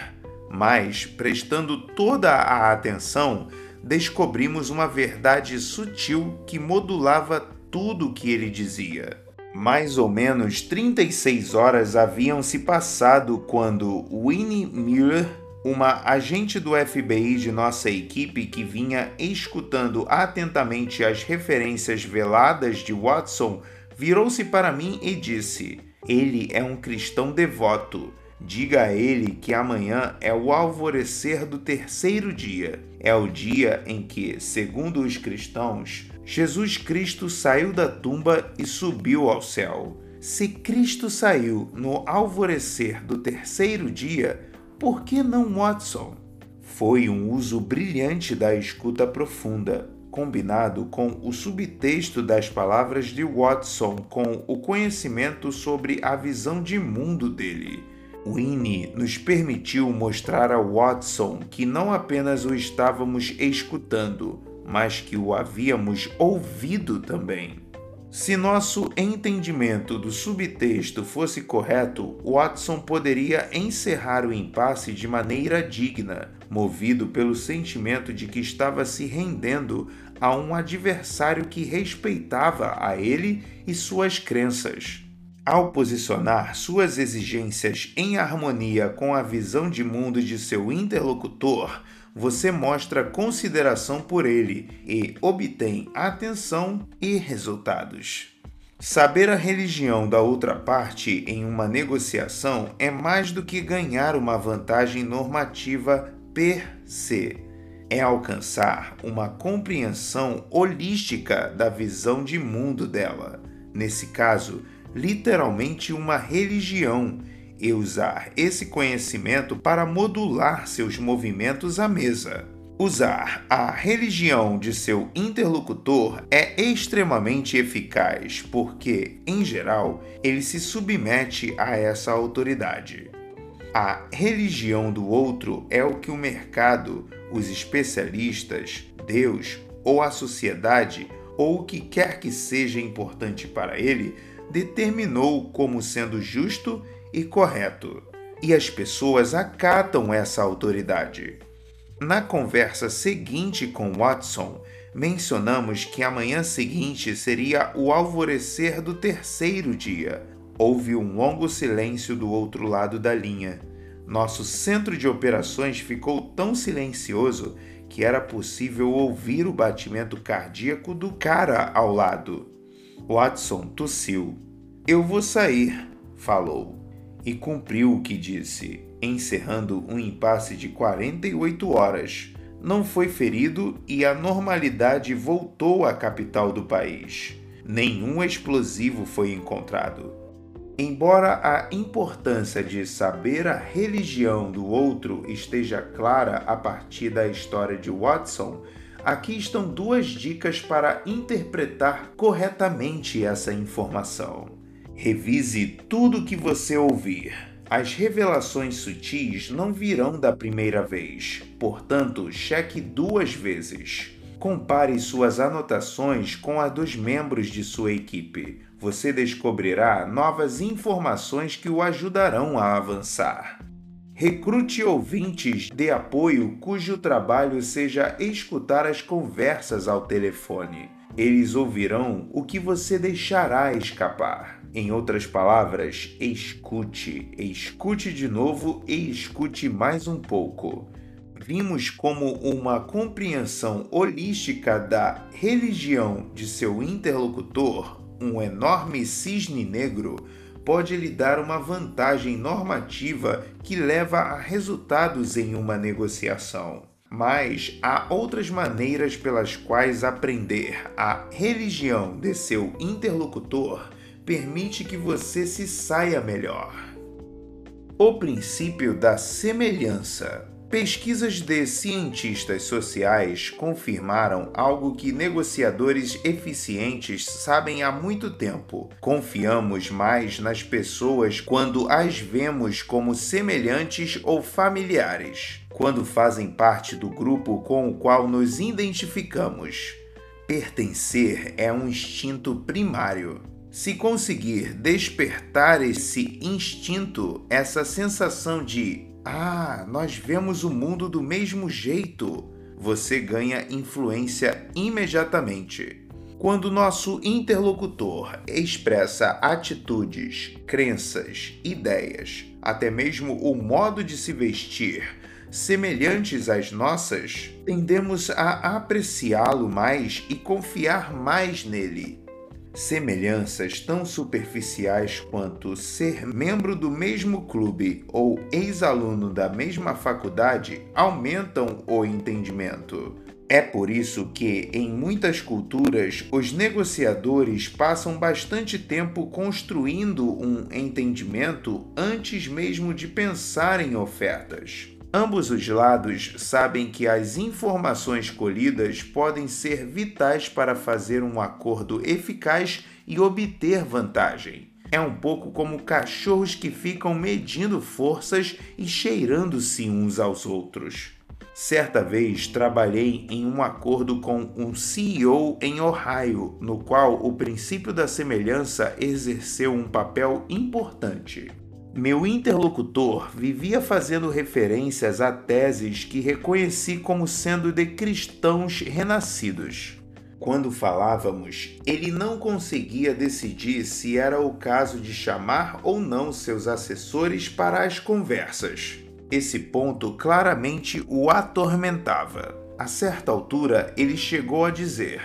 mas, prestando toda a atenção, descobrimos uma verdade sutil que modulava tudo o que ele dizia. Mais ou menos 36 horas haviam se passado quando Winnie Muir, uma agente do FBI de nossa equipe que vinha escutando atentamente as referências veladas de Watson, virou-se para mim e disse: Ele é um cristão devoto Diga a ele que amanhã é o alvorecer do terceiro dia. É o dia em que, segundo os cristãos, Jesus Cristo saiu da tumba e subiu ao céu. Se Cristo saiu no alvorecer do terceiro dia, por que não Watson? Foi um uso brilhante da escuta profunda, combinado com o subtexto das palavras de Watson com o conhecimento sobre a visão de mundo dele. Winnie nos permitiu mostrar a Watson que não apenas o estávamos escutando, mas que o havíamos ouvido também. Se nosso entendimento do subtexto fosse correto, Watson poderia encerrar o impasse de maneira digna, movido pelo sentimento de que estava se rendendo a um adversário que respeitava a ele e suas crenças. Ao posicionar suas exigências em harmonia com a visão de mundo de seu interlocutor, você mostra consideração por ele e obtém atenção e resultados. Saber a religião da outra parte em uma negociação é mais do que ganhar uma vantagem normativa per se. É alcançar uma compreensão holística da visão de mundo dela. Nesse caso, literalmente uma religião e usar esse conhecimento para modular seus movimentos à mesa. Usar a religião de seu interlocutor é extremamente eficaz porque, em geral, ele se submete a essa autoridade. A religião do outro é o que o mercado, os especialistas, Deus ou a sociedade ou o que quer que seja importante para ele determinou como sendo justo e correto, e as pessoas acatam essa autoridade. Na conversa seguinte com Watson, mencionamos que a manhã seguinte seria o alvorecer do terceiro dia. Houve um longo silêncio do outro lado da linha. Nosso centro de operações ficou tão silencioso que era possível ouvir o batimento cardíaco do cara ao lado. Watson tossiu. Eu vou sair, falou, e cumpriu o que disse, encerrando um impasse de 48 horas. Não foi ferido e a normalidade voltou à capital do país. Nenhum explosivo foi encontrado. Embora a importância de saber a religião do outro esteja clara a partir da história de Watson, Aqui estão duas dicas para interpretar corretamente essa informação. Revise tudo o que você ouvir. As revelações sutis não virão da primeira vez, portanto, cheque duas vezes. Compare suas anotações com a dos membros de sua equipe. Você descobrirá novas informações que o ajudarão a avançar. Recrute ouvintes de apoio cujo trabalho seja escutar as conversas ao telefone. Eles ouvirão o que você deixará escapar. Em outras palavras, escute, escute de novo e escute mais um pouco. Vimos como uma compreensão holística da religião de seu interlocutor, um enorme cisne negro, pode lhe dar uma vantagem normativa que leva a resultados em uma negociação. Mas há outras maneiras pelas quais aprender a religião de seu interlocutor permite que você se saia melhor. O princípio da semelhança. Pesquisas de cientistas sociais confirmaram algo que negociadores eficientes sabem há muito tempo. Confiamos mais nas pessoas quando as vemos como semelhantes ou familiares, quando fazem parte do grupo com o qual nos identificamos. Pertencer é um instinto primário. Se conseguir despertar esse instinto, essa sensação de ah, nós vemos o mundo do mesmo jeito. Você ganha influência imediatamente. Quando nosso interlocutor expressa atitudes, crenças, ideias, até mesmo o modo de se vestir semelhantes às nossas, tendemos a apreciá-lo mais e confiar mais nele. Semelhanças tão superficiais quanto ser membro do mesmo clube ou ex-aluno da mesma faculdade aumentam o entendimento. É por isso que, em muitas culturas, os negociadores passam bastante tempo construindo um entendimento antes mesmo de pensar em ofertas. Ambos os lados sabem que as informações colhidas podem ser vitais para fazer um acordo eficaz e obter vantagem. É um pouco como cachorros que ficam medindo forças e cheirando-se uns aos outros. Certa vez trabalhei em um acordo com um CEO em Ohio, no qual o princípio da semelhança exerceu um papel importante. Meu interlocutor vivia fazendo referências a teses que reconheci como sendo de cristãos renascidos. Quando falávamos, ele não conseguia decidir se era o caso de chamar ou não seus assessores para as conversas. Esse ponto claramente o atormentava. A certa altura, ele chegou a dizer: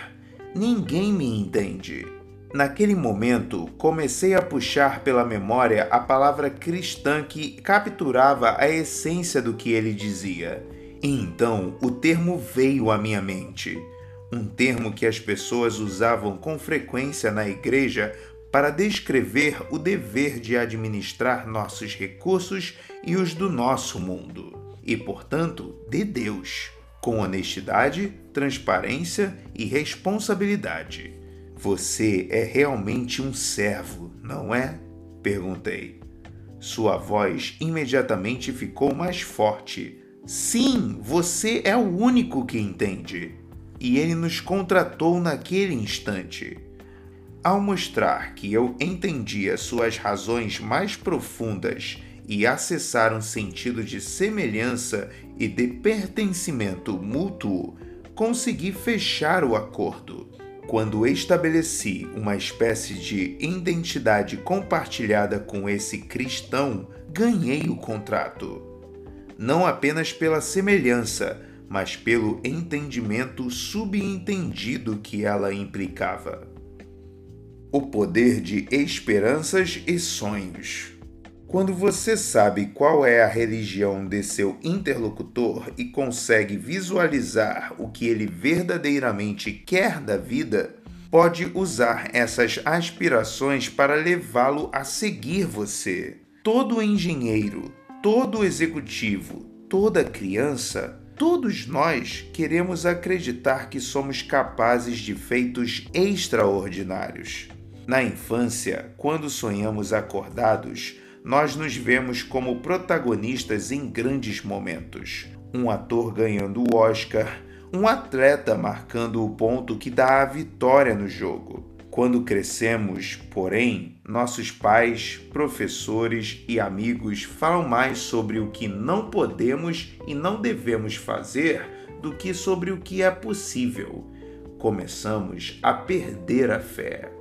Ninguém me entende. Naquele momento, comecei a puxar pela memória a palavra cristã que capturava a essência do que ele dizia. E então o termo veio à minha mente. Um termo que as pessoas usavam com frequência na igreja para descrever o dever de administrar nossos recursos e os do nosso mundo, e, portanto, de Deus, com honestidade, transparência e responsabilidade. Você é realmente um servo, não é? Perguntei. Sua voz imediatamente ficou mais forte. Sim, você é o único que entende. E ele nos contratou naquele instante. Ao mostrar que eu entendia suas razões mais profundas e acessar um sentido de semelhança e de pertencimento mútuo, consegui fechar o acordo quando estabeleci uma espécie de identidade compartilhada com esse cristão, ganhei o contrato. Não apenas pela semelhança, mas pelo entendimento subentendido que ela implicava. O poder de esperanças e sonhos. Quando você sabe qual é a religião de seu interlocutor e consegue visualizar o que ele verdadeiramente quer da vida, pode usar essas aspirações para levá-lo a seguir você. Todo engenheiro, todo executivo, toda criança, todos nós queremos acreditar que somos capazes de feitos extraordinários. Na infância, quando sonhamos acordados, nós nos vemos como protagonistas em grandes momentos. Um ator ganhando o Oscar, um atleta marcando o ponto que dá a vitória no jogo. Quando crescemos, porém, nossos pais, professores e amigos falam mais sobre o que não podemos e não devemos fazer do que sobre o que é possível. Começamos a perder a fé.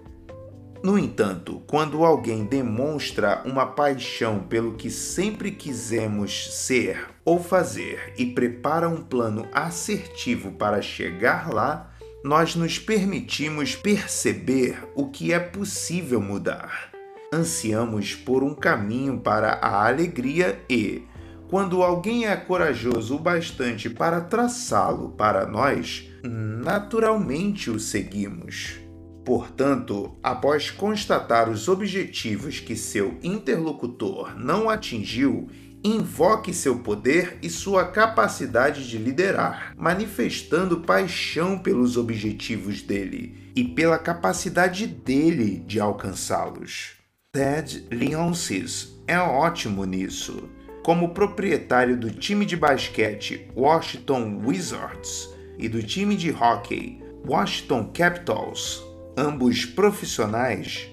No entanto, quando alguém demonstra uma paixão pelo que sempre quisemos ser ou fazer e prepara um plano assertivo para chegar lá, nós nos permitimos perceber o que é possível mudar. Ansiamos por um caminho para a alegria e, quando alguém é corajoso o bastante para traçá-lo para nós, naturalmente o seguimos. Portanto, após constatar os objetivos que seu interlocutor não atingiu, invoque seu poder e sua capacidade de liderar, manifestando paixão pelos objetivos dele e pela capacidade dele de alcançá-los. Ted Leonsis é ótimo nisso. Como proprietário do time de basquete Washington Wizards e do time de hockey Washington Capitals, ambos profissionais,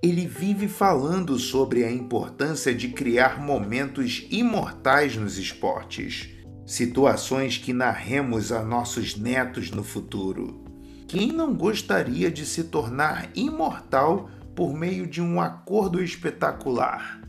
ele vive falando sobre a importância de criar momentos imortais nos esportes, situações que narremos a nossos netos no futuro. Quem não gostaria de se tornar imortal por meio de um acordo espetacular?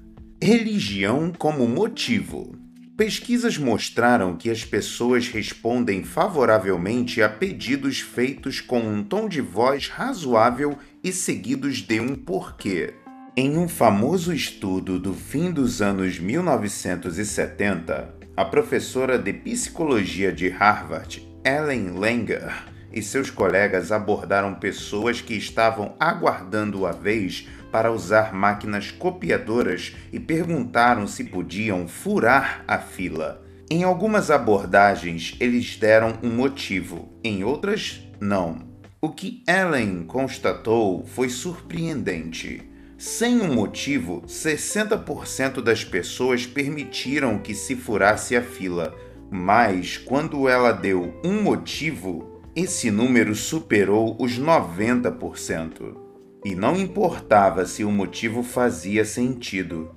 Religião como motivo. Pesquisas mostraram que as pessoas respondem favoravelmente a pedidos feitos com um tom de voz razoável e seguidos de um porquê. Em um famoso estudo do fim dos anos 1970, a professora de psicologia de Harvard, Ellen Langer, e seus colegas abordaram pessoas que estavam aguardando a vez para usar máquinas copiadoras e perguntaram se podiam furar a fila. Em algumas abordagens, eles deram um motivo, em outras, não. O que Ellen constatou foi surpreendente. Sem um motivo, 60% das pessoas permitiram que se furasse a fila, mas quando ela deu um motivo, esse número superou os 90%. E não importava se o motivo fazia sentido.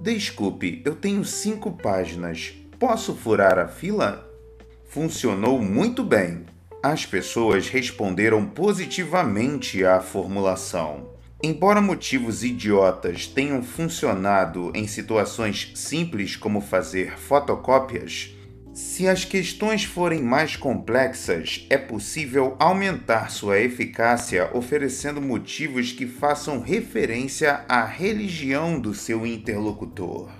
Desculpe, eu tenho cinco páginas. Posso furar a fila? Funcionou muito bem. As pessoas responderam positivamente à formulação. Embora motivos idiotas tenham funcionado em situações simples como fazer fotocópias, se as questões forem mais complexas, é possível aumentar sua eficácia oferecendo motivos que façam referência à religião do seu interlocutor.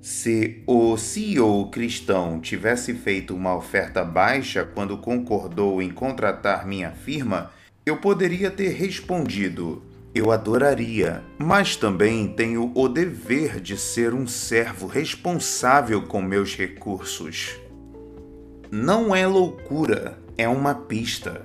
Se o CEO cristão tivesse feito uma oferta baixa quando concordou em contratar minha firma, eu poderia ter respondido: eu adoraria, mas também tenho o dever de ser um servo responsável com meus recursos. Não é loucura, é uma pista.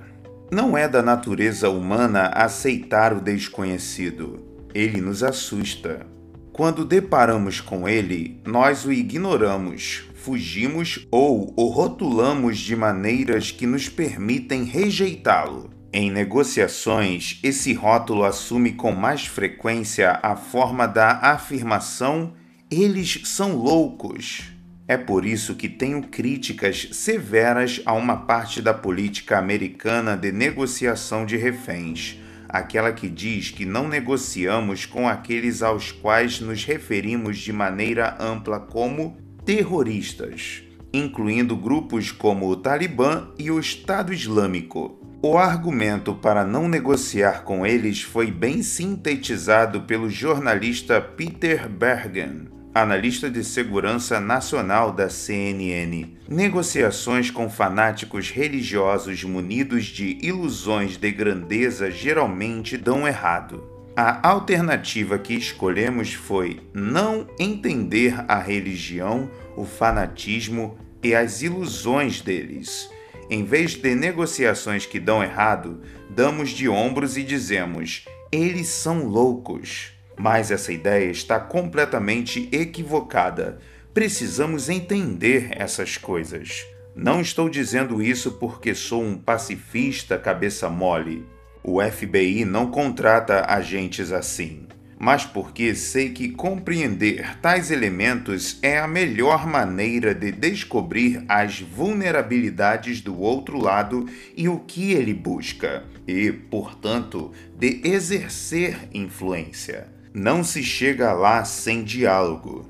Não é da natureza humana aceitar o desconhecido. Ele nos assusta. Quando deparamos com ele, nós o ignoramos, fugimos ou o rotulamos de maneiras que nos permitem rejeitá-lo. Em negociações, esse rótulo assume com mais frequência a forma da afirmação: eles são loucos. É por isso que tenho críticas severas a uma parte da política americana de negociação de reféns, aquela que diz que não negociamos com aqueles aos quais nos referimos de maneira ampla como terroristas, incluindo grupos como o Talibã e o Estado Islâmico. O argumento para não negociar com eles foi bem sintetizado pelo jornalista Peter Bergen analista de segurança nacional da CNN. Negociações com fanáticos religiosos munidos de ilusões de grandeza geralmente dão errado. A alternativa que escolhemos foi não entender a religião, o fanatismo e as ilusões deles. Em vez de negociações que dão errado, damos de ombros e dizemos: eles são loucos. Mas essa ideia está completamente equivocada. Precisamos entender essas coisas. Não estou dizendo isso porque sou um pacifista cabeça mole. O FBI não contrata agentes assim, mas porque sei que compreender tais elementos é a melhor maneira de descobrir as vulnerabilidades do outro lado e o que ele busca, e, portanto, de exercer influência. Não se chega lá sem diálogo.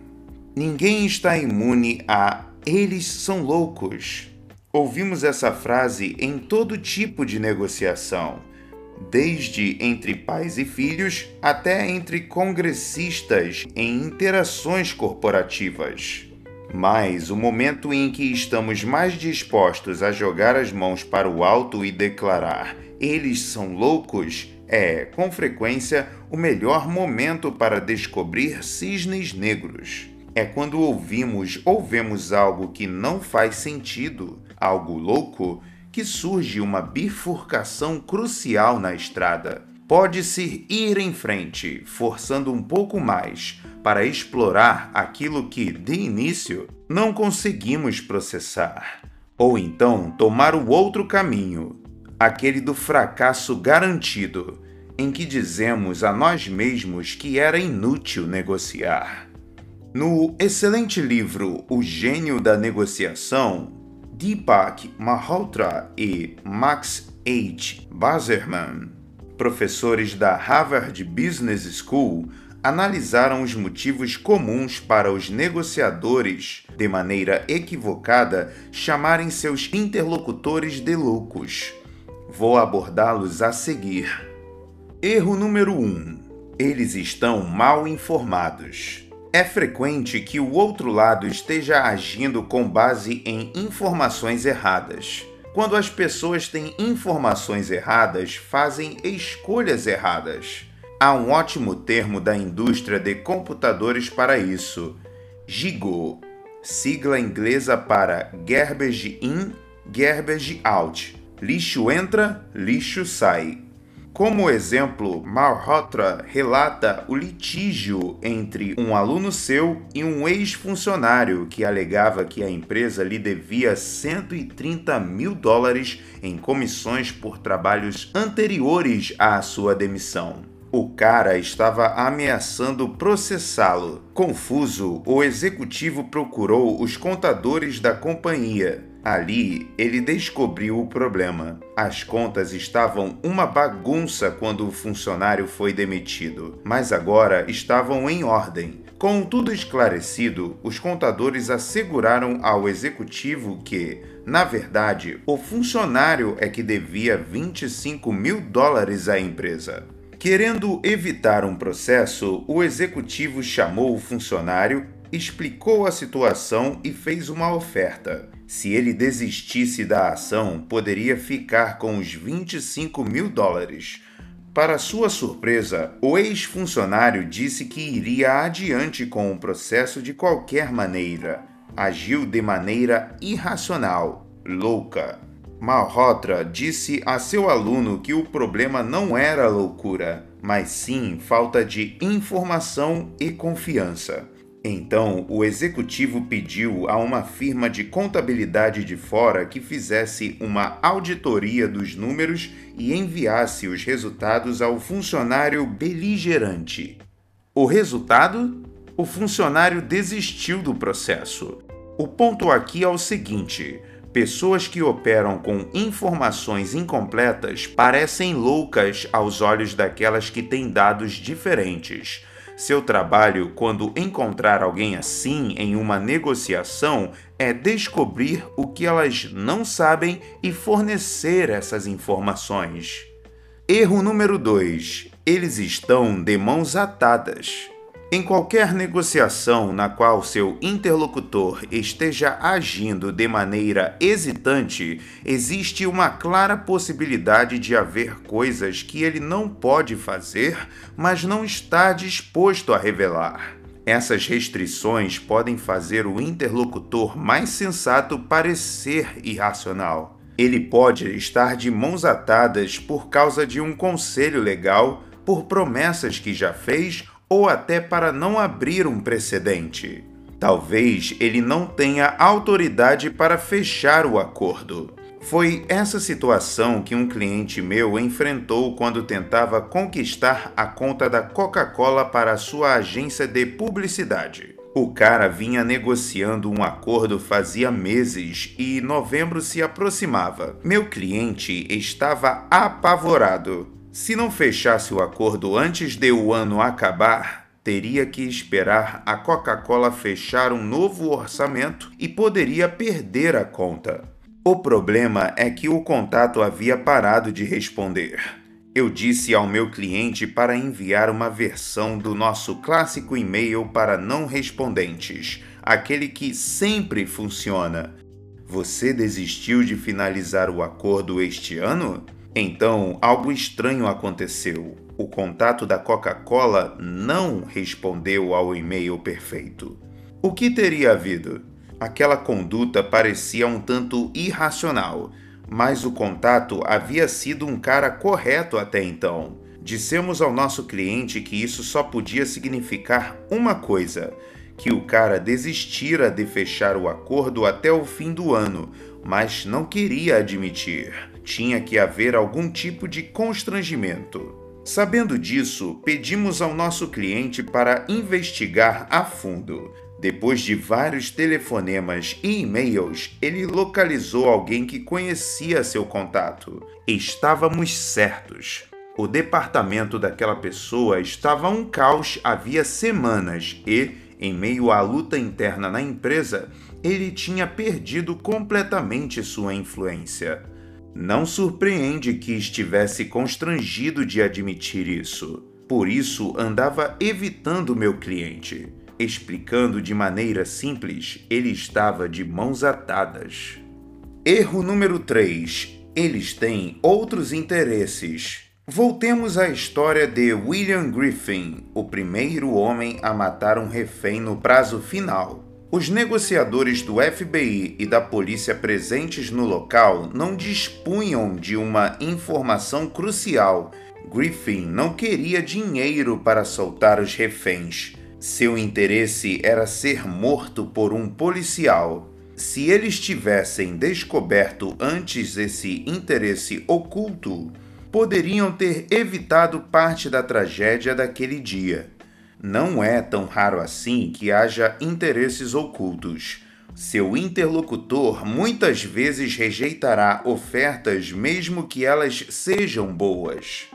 Ninguém está imune a eles são loucos. Ouvimos essa frase em todo tipo de negociação, desde entre pais e filhos até entre congressistas em interações corporativas. Mas o momento em que estamos mais dispostos a jogar as mãos para o alto e declarar: eles são loucos, é, com frequência, o melhor momento para descobrir cisnes negros. É quando ouvimos ou vemos algo que não faz sentido, algo louco, que surge uma bifurcação crucial na estrada. Pode-se ir em frente, forçando um pouco mais, para explorar aquilo que, de início, não conseguimos processar. Ou então tomar o outro caminho, aquele do fracasso garantido, em que dizemos a nós mesmos que era inútil negociar. No excelente livro O Gênio da Negociação, Deepak Malhotra e Max H. Bazerman, professores da Harvard Business School, analisaram os motivos comuns para os negociadores, de maneira equivocada, chamarem seus interlocutores de loucos. Vou abordá-los a seguir. Erro número 1: um, eles estão mal informados. É frequente que o outro lado esteja agindo com base em informações erradas. Quando as pessoas têm informações erradas, fazem escolhas erradas. Há um ótimo termo da indústria de computadores para isso: GIGO, sigla inglesa para Garbage In, Garbage Out. Lixo entra, lixo sai. Como exemplo, Malhotra relata o litígio entre um aluno seu e um ex-funcionário que alegava que a empresa lhe devia 130 mil dólares em comissões por trabalhos anteriores à sua demissão. O cara estava ameaçando processá-lo. Confuso, o executivo procurou os contadores da companhia. Ali, ele descobriu o problema. As contas estavam uma bagunça quando o funcionário foi demitido, mas agora estavam em ordem. Com tudo esclarecido, os contadores asseguraram ao executivo que, na verdade, o funcionário é que devia 25 mil dólares à empresa. Querendo evitar um processo, o executivo chamou o funcionário, explicou a situação e fez uma oferta. Se ele desistisse da ação, poderia ficar com os 25 mil dólares. Para sua surpresa, o ex-funcionário disse que iria adiante com o processo de qualquer maneira. Agiu de maneira irracional, louca. Malhotra disse a seu aluno que o problema não era loucura, mas sim falta de informação e confiança. Então, o executivo pediu a uma firma de contabilidade de fora que fizesse uma auditoria dos números e enviasse os resultados ao funcionário beligerante. O resultado? O funcionário desistiu do processo. O ponto aqui é o seguinte: Pessoas que operam com informações incompletas parecem loucas aos olhos daquelas que têm dados diferentes. Seu trabalho, quando encontrar alguém assim em uma negociação, é descobrir o que elas não sabem e fornecer essas informações. Erro número 2: eles estão de mãos atadas. Em qualquer negociação na qual seu interlocutor esteja agindo de maneira hesitante, existe uma clara possibilidade de haver coisas que ele não pode fazer, mas não está disposto a revelar. Essas restrições podem fazer o interlocutor mais sensato parecer irracional. Ele pode estar de mãos atadas por causa de um conselho legal, por promessas que já fez ou até para não abrir um precedente. Talvez ele não tenha autoridade para fechar o acordo. Foi essa situação que um cliente meu enfrentou quando tentava conquistar a conta da Coca-Cola para sua agência de publicidade. O cara vinha negociando um acordo fazia meses e novembro se aproximava. Meu cliente estava apavorado. Se não fechasse o acordo antes de o ano acabar, teria que esperar a Coca-Cola fechar um novo orçamento e poderia perder a conta. O problema é que o contato havia parado de responder. Eu disse ao meu cliente para enviar uma versão do nosso clássico e-mail para não respondentes, aquele que sempre funciona. Você desistiu de finalizar o acordo este ano? Então, algo estranho aconteceu. O contato da Coca-Cola não respondeu ao e-mail perfeito. O que teria havido? Aquela conduta parecia um tanto irracional, mas o contato havia sido um cara correto até então. Dissemos ao nosso cliente que isso só podia significar uma coisa: que o cara desistira de fechar o acordo até o fim do ano, mas não queria admitir. Tinha que haver algum tipo de constrangimento. Sabendo disso, pedimos ao nosso cliente para investigar a fundo. Depois de vários telefonemas e e-mails, ele localizou alguém que conhecia seu contato. Estávamos certos. O departamento daquela pessoa estava um caos havia semanas e, em meio à luta interna na empresa, ele tinha perdido completamente sua influência. Não surpreende que estivesse constrangido de admitir isso. Por isso, andava evitando meu cliente. Explicando de maneira simples, ele estava de mãos atadas. Erro número 3. Eles têm outros interesses. Voltemos à história de William Griffin, o primeiro homem a matar um refém no prazo final. Os negociadores do FBI e da polícia presentes no local não dispunham de uma informação crucial. Griffin não queria dinheiro para soltar os reféns. Seu interesse era ser morto por um policial. Se eles tivessem descoberto antes esse interesse oculto, poderiam ter evitado parte da tragédia daquele dia. Não é tão raro assim que haja interesses ocultos. Seu interlocutor muitas vezes rejeitará ofertas, mesmo que elas sejam boas.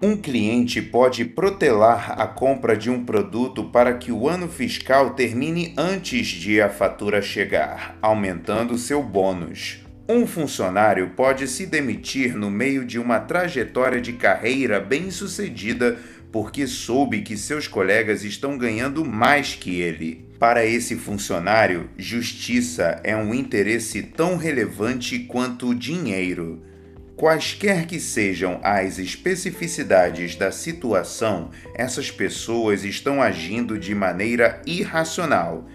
Um cliente pode protelar a compra de um produto para que o ano fiscal termine antes de a fatura chegar, aumentando seu bônus. Um funcionário pode se demitir no meio de uma trajetória de carreira bem-sucedida porque soube que seus colegas estão ganhando mais que ele. Para esse funcionário, justiça é um interesse tão relevante quanto o dinheiro. Quaisquer que sejam as especificidades da situação, essas pessoas estão agindo de maneira irracional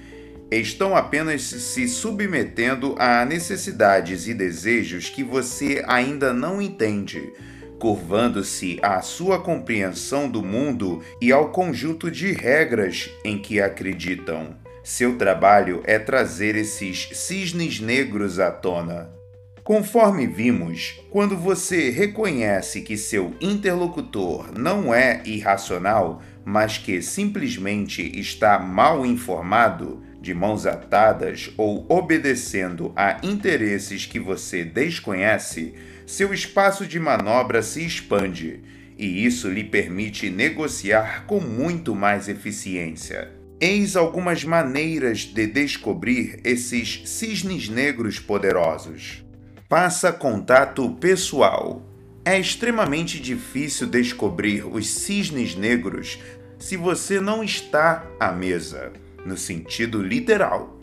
estão apenas se submetendo a necessidades e desejos que você ainda não entende, curvando-se à sua compreensão do mundo e ao conjunto de regras em que acreditam. Seu trabalho é trazer esses cisnes negros à tona. Conforme vimos, quando você reconhece que seu interlocutor não é irracional, mas que simplesmente está mal informado, de mãos atadas ou obedecendo a interesses que você desconhece, seu espaço de manobra se expande e isso lhe permite negociar com muito mais eficiência. Eis algumas maneiras de descobrir esses cisnes negros poderosos. Faça contato pessoal. É extremamente difícil descobrir os cisnes negros se você não está à mesa no sentido literal.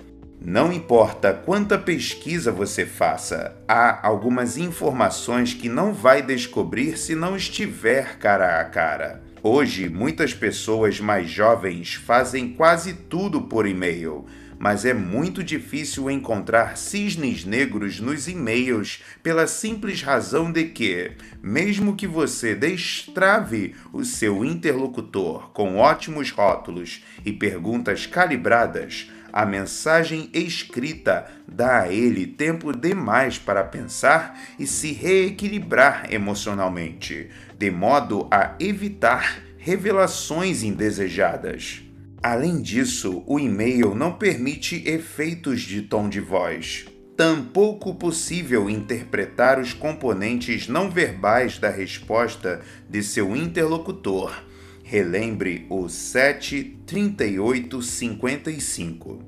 Não importa quanta pesquisa você faça, há algumas informações que não vai descobrir se não estiver cara a cara. Hoje, muitas pessoas mais jovens fazem quase tudo por e-mail, mas é muito difícil encontrar cisnes negros nos e-mails pela simples razão de que, mesmo que você destrave o seu interlocutor com ótimos rótulos e perguntas calibradas, a mensagem escrita dá a ele tempo demais para pensar e se reequilibrar emocionalmente, de modo a evitar revelações indesejadas. Além disso, o e-mail não permite efeitos de tom de voz. Tampouco possível interpretar os componentes não verbais da resposta de seu interlocutor. Relembre o 73855.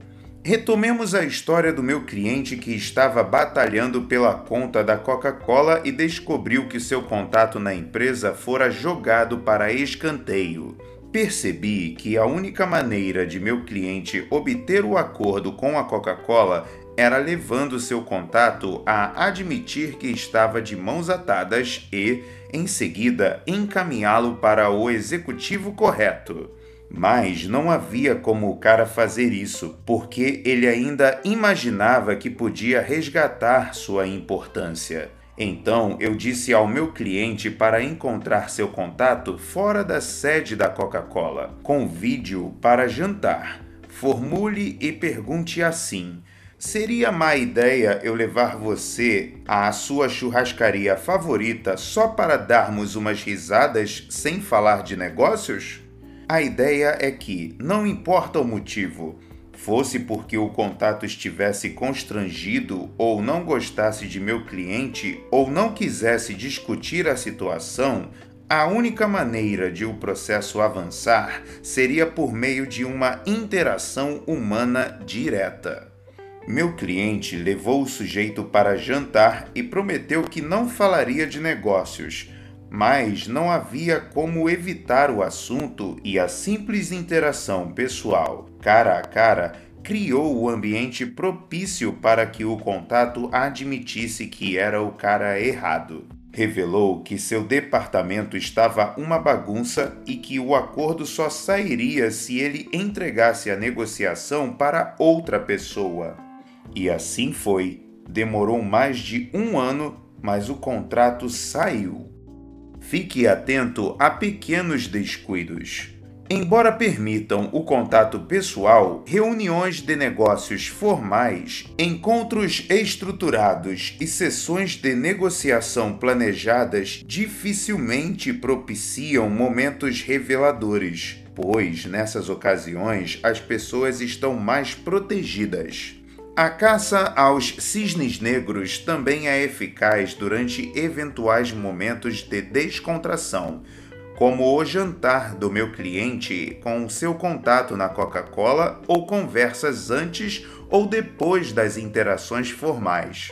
Retomemos a história do meu cliente que estava batalhando pela conta da Coca-Cola e descobriu que seu contato na empresa fora jogado para escanteio. percebi que a única maneira de meu cliente obter o acordo com a Coca-Cola era levando seu contato a admitir que estava de mãos atadas e, em seguida, encaminhá-lo para o executivo correto. Mas não havia como o cara fazer isso, porque ele ainda imaginava que podia resgatar sua importância. Então eu disse ao meu cliente para encontrar seu contato fora da sede da Coca-Cola. Convide-o para jantar. Formule e pergunte assim: Seria má ideia eu levar você à sua churrascaria favorita só para darmos umas risadas sem falar de negócios? A ideia é que, não importa o motivo, fosse porque o contato estivesse constrangido ou não gostasse de meu cliente ou não quisesse discutir a situação, a única maneira de o processo avançar seria por meio de uma interação humana direta. Meu cliente levou o sujeito para jantar e prometeu que não falaria de negócios, mas não havia como evitar o assunto e a simples interação pessoal, cara a cara, criou o ambiente propício para que o contato admitisse que era o cara errado. Revelou que seu departamento estava uma bagunça e que o acordo só sairia se ele entregasse a negociação para outra pessoa. E assim foi. Demorou mais de um ano, mas o contrato saiu. Fique atento a pequenos descuidos. Embora permitam o contato pessoal, reuniões de negócios formais, encontros estruturados e sessões de negociação planejadas dificilmente propiciam momentos reveladores, pois nessas ocasiões as pessoas estão mais protegidas. A caça aos cisnes negros também é eficaz durante eventuais momentos de descontração, como o jantar do meu cliente com seu contato na Coca-Cola ou conversas antes ou depois das interações formais.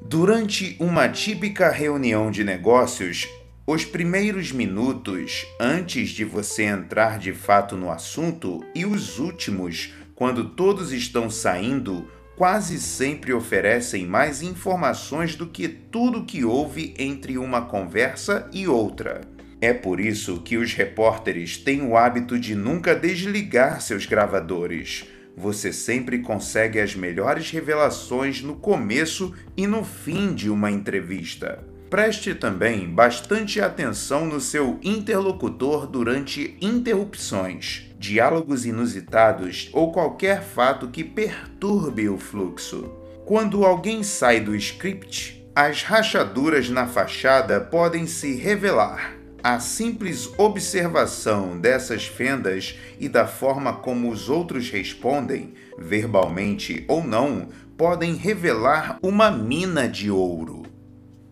Durante uma típica reunião de negócios, os primeiros minutos antes de você entrar de fato no assunto e os últimos, quando todos estão saindo, quase sempre oferecem mais informações do que tudo que houve entre uma conversa e outra. É por isso que os repórteres têm o hábito de nunca desligar seus gravadores. Você sempre consegue as melhores revelações no começo e no fim de uma entrevista. Preste também bastante atenção no seu interlocutor durante interrupções diálogos inusitados ou qualquer fato que perturbe o fluxo. Quando alguém sai do script, as rachaduras na fachada podem se revelar. A simples observação dessas fendas e da forma como os outros respondem, verbalmente ou não, podem revelar uma mina de ouro.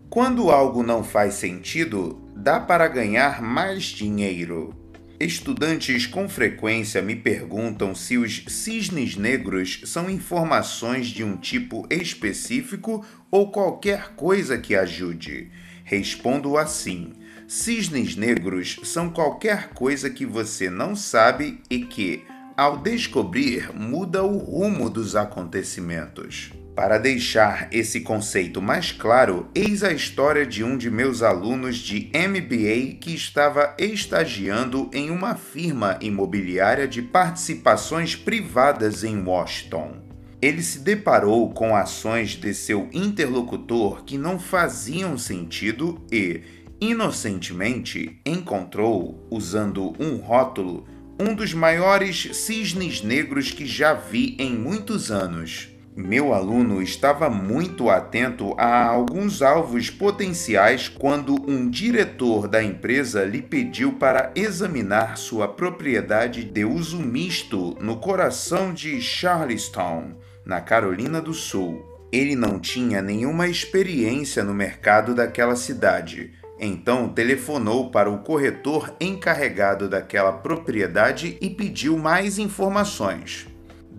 Quando algo não faz sentido, dá para ganhar mais dinheiro. Estudantes com frequência me perguntam se os cisnes negros são informações de um tipo específico ou qualquer coisa que ajude. Respondo assim: cisnes negros são qualquer coisa que você não sabe e que, ao descobrir, muda o rumo dos acontecimentos. Para deixar esse conceito mais claro, eis a história de um de meus alunos de MBA que estava estagiando em uma firma imobiliária de participações privadas em Washington. Ele se deparou com ações de seu interlocutor que não faziam sentido e, inocentemente, encontrou, usando um rótulo, um dos maiores cisnes negros que já vi em muitos anos. Meu aluno estava muito atento a alguns alvos potenciais quando um diretor da empresa lhe pediu para examinar sua propriedade de uso misto no coração de Charlestown, na Carolina do Sul. Ele não tinha nenhuma experiência no mercado daquela cidade, então telefonou para o corretor encarregado daquela propriedade e pediu mais informações.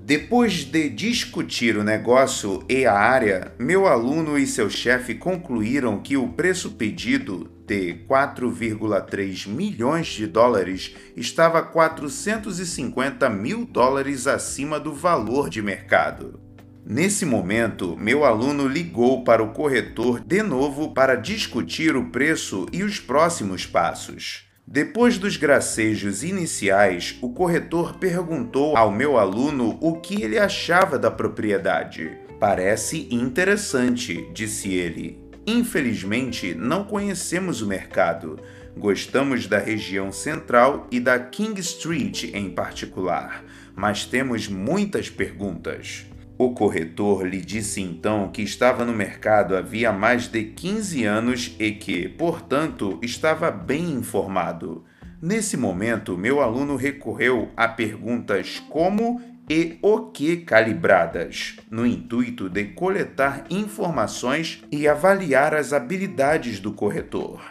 Depois de discutir o negócio e a área, meu aluno e seu chefe concluíram que o preço pedido de 4,3 milhões de dólares estava 450 mil dólares acima do valor de mercado. Nesse momento, meu aluno ligou para o corretor de novo para discutir o preço e os próximos passos. Depois dos gracejos iniciais, o corretor perguntou ao meu aluno o que ele achava da propriedade. Parece interessante, disse ele. Infelizmente, não conhecemos o mercado. Gostamos da região central e da King Street em particular, mas temos muitas perguntas. O corretor lhe disse então que estava no mercado havia mais de 15 anos e que, portanto, estava bem informado. Nesse momento, meu aluno recorreu a perguntas como e o que calibradas, no intuito de coletar informações e avaliar as habilidades do corretor.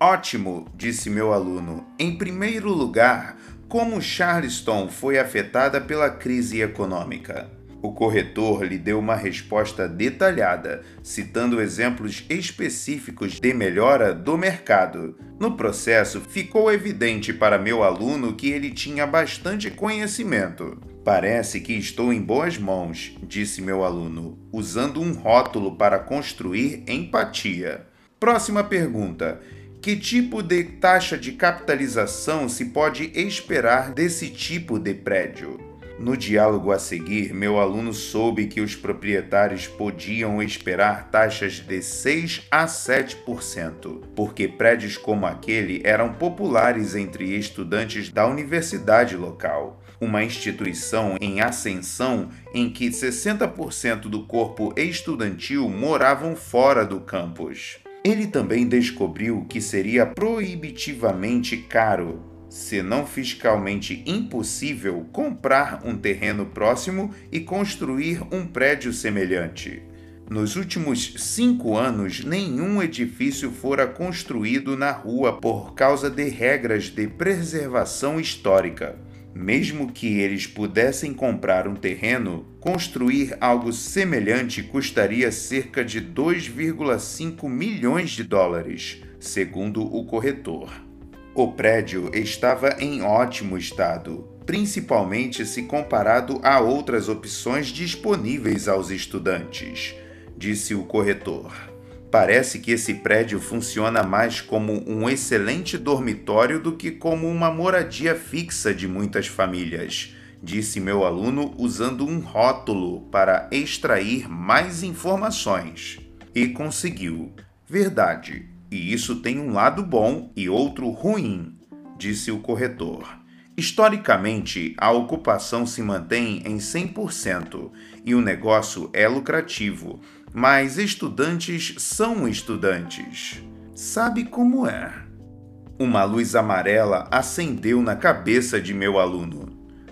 Ótimo, disse meu aluno. Em primeiro lugar, como Charleston foi afetada pela crise econômica? O corretor lhe deu uma resposta detalhada, citando exemplos específicos de melhora do mercado. No processo, ficou evidente para meu aluno que ele tinha bastante conhecimento. Parece que estou em boas mãos, disse meu aluno, usando um rótulo para construir empatia. Próxima pergunta. Que tipo de taxa de capitalização se pode esperar desse tipo de prédio? No diálogo a seguir, meu aluno soube que os proprietários podiam esperar taxas de 6 a 7%, porque prédios como aquele eram populares entre estudantes da universidade local, uma instituição em ascensão em que 60% do corpo estudantil moravam fora do campus. Ele também descobriu que seria proibitivamente caro se não fiscalmente impossível, comprar um terreno próximo e construir um prédio semelhante. Nos últimos cinco anos, nenhum edifício fora construído na rua por causa de regras de preservação histórica. Mesmo que eles pudessem comprar um terreno, construir algo semelhante custaria cerca de 2,5 milhões de dólares, segundo o corretor. O prédio estava em ótimo estado, principalmente se comparado a outras opções disponíveis aos estudantes, disse o corretor. Parece que esse prédio funciona mais como um excelente dormitório do que como uma moradia fixa de muitas famílias, disse meu aluno usando um rótulo para extrair mais informações. E conseguiu. Verdade. E isso tem um lado bom e outro ruim, disse o corretor. Historicamente, a ocupação se mantém em 100% e o negócio é lucrativo, mas estudantes são estudantes. Sabe como é? Uma luz amarela acendeu na cabeça de meu aluno.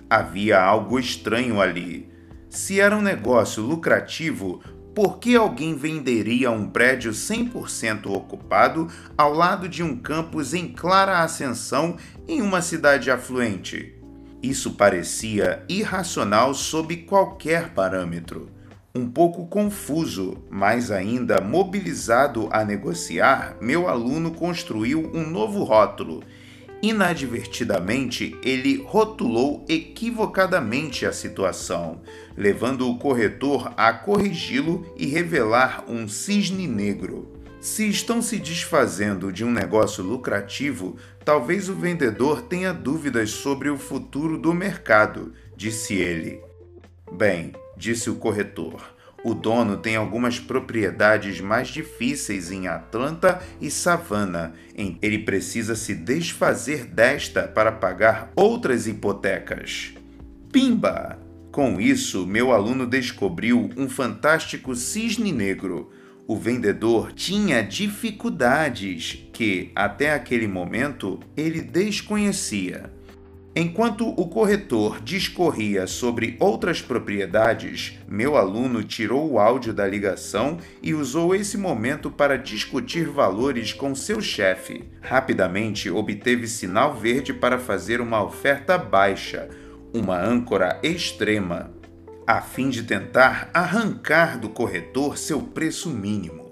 Havia algo estranho ali. Se era um negócio lucrativo, por que alguém venderia um prédio 100% ocupado ao lado de um campus em clara ascensão em uma cidade afluente? Isso parecia irracional sob qualquer parâmetro. Um pouco confuso, mas ainda mobilizado a negociar, meu aluno construiu um novo rótulo Inadvertidamente, ele rotulou equivocadamente a situação, levando o corretor a corrigi-lo e revelar um cisne negro. Se estão se desfazendo de um negócio lucrativo, talvez o vendedor tenha dúvidas sobre o futuro do mercado, disse ele. Bem, disse o corretor. O dono tem algumas propriedades mais difíceis em Atlanta e Savannah. Ele precisa se desfazer desta para pagar outras hipotecas. Pimba! Com isso, meu aluno descobriu um fantástico cisne negro. O vendedor tinha dificuldades que, até aquele momento, ele desconhecia. Enquanto o corretor discorria sobre outras propriedades, meu aluno tirou o áudio da ligação e usou esse momento para discutir valores com seu chefe. Rapidamente obteve sinal verde para fazer uma oferta baixa, uma âncora extrema, a fim de tentar arrancar do corretor seu preço mínimo.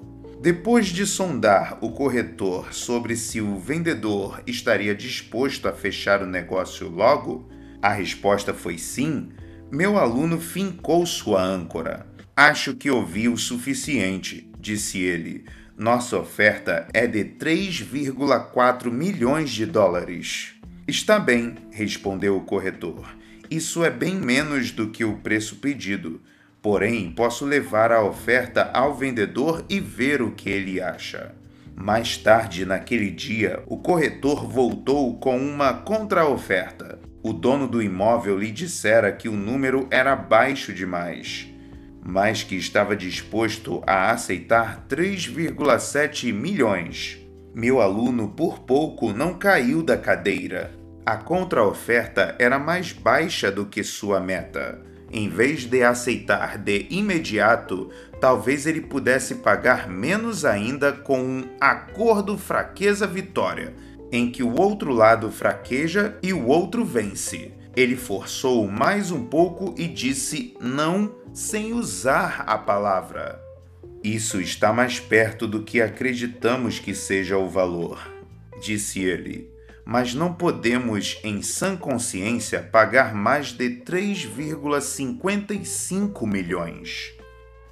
Depois de sondar o corretor sobre se o vendedor estaria disposto a fechar o negócio logo, a resposta foi sim. Meu aluno fincou sua âncora. Acho que ouvi o suficiente, disse ele. Nossa oferta é de 3,4 milhões de dólares. Está bem, respondeu o corretor. Isso é bem menos do que o preço pedido. Porém, posso levar a oferta ao vendedor e ver o que ele acha. Mais tarde naquele dia, o corretor voltou com uma contraoferta. O dono do imóvel lhe dissera que o número era baixo demais, mas que estava disposto a aceitar 3,7 milhões. Meu aluno por pouco não caiu da cadeira. A contraoferta era mais baixa do que sua meta em vez de aceitar de imediato, talvez ele pudesse pagar menos ainda com um acordo fraqueza-vitória, em que o outro lado fraqueja e o outro vence. Ele forçou mais um pouco e disse não sem usar a palavra. Isso está mais perto do que acreditamos que seja o valor, disse ele mas não podemos, em sã consciência, pagar mais de 3,55 milhões.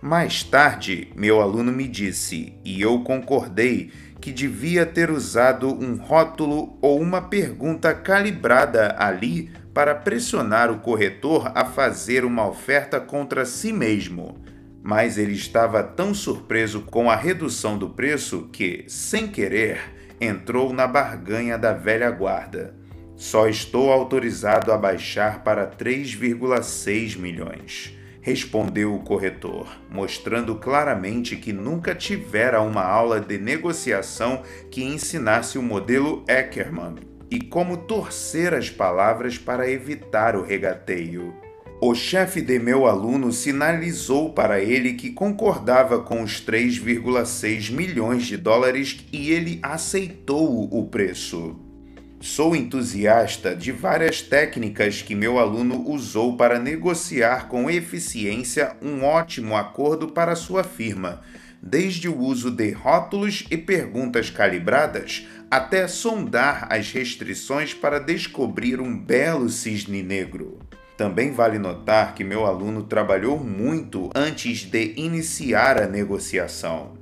Mais tarde, meu aluno me disse, e eu concordei, que devia ter usado um rótulo ou uma pergunta calibrada ali para pressionar o corretor a fazer uma oferta contra si mesmo. Mas ele estava tão surpreso com a redução do preço que, sem querer, entrou na barganha da velha guarda. Só estou autorizado a baixar para 3,6 milhões, respondeu o corretor, mostrando claramente que nunca tivera uma aula de negociação que ensinasse o modelo Eckermann e como torcer as palavras para evitar o regateio. O chefe de meu aluno sinalizou para ele que concordava com os 3,6 milhões de dólares e ele aceitou o preço. Sou entusiasta de várias técnicas que meu aluno usou para negociar com eficiência um ótimo acordo para sua firma, desde o uso de rótulos e perguntas calibradas até sondar as restrições para descobrir um belo cisne negro. Também vale notar que meu aluno trabalhou muito antes de iniciar a negociação.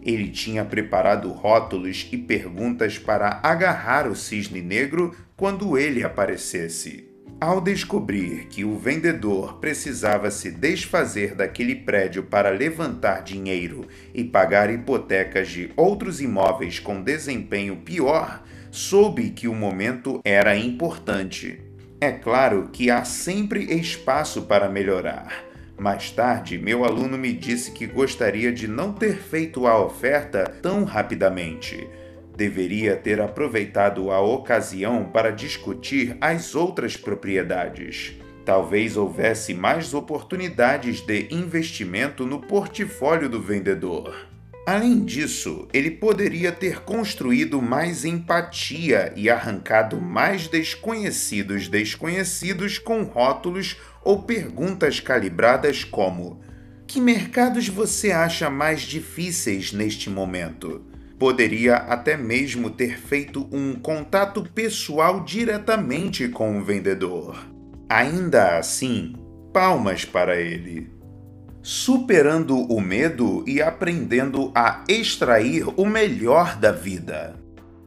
Ele tinha preparado rótulos e perguntas para agarrar o cisne negro quando ele aparecesse. Ao descobrir que o vendedor precisava se desfazer daquele prédio para levantar dinheiro e pagar hipotecas de outros imóveis com desempenho pior, soube que o momento era importante. É claro que há sempre espaço para melhorar. Mais tarde, meu aluno me disse que gostaria de não ter feito a oferta tão rapidamente. Deveria ter aproveitado a ocasião para discutir as outras propriedades. Talvez houvesse mais oportunidades de investimento no portfólio do vendedor. Além disso, ele poderia ter construído mais empatia e arrancado mais desconhecidos desconhecidos com rótulos ou perguntas calibradas como: Que mercados você acha mais difíceis neste momento? Poderia até mesmo ter feito um contato pessoal diretamente com o vendedor. Ainda assim, palmas para ele superando o medo e aprendendo a extrair o melhor da vida.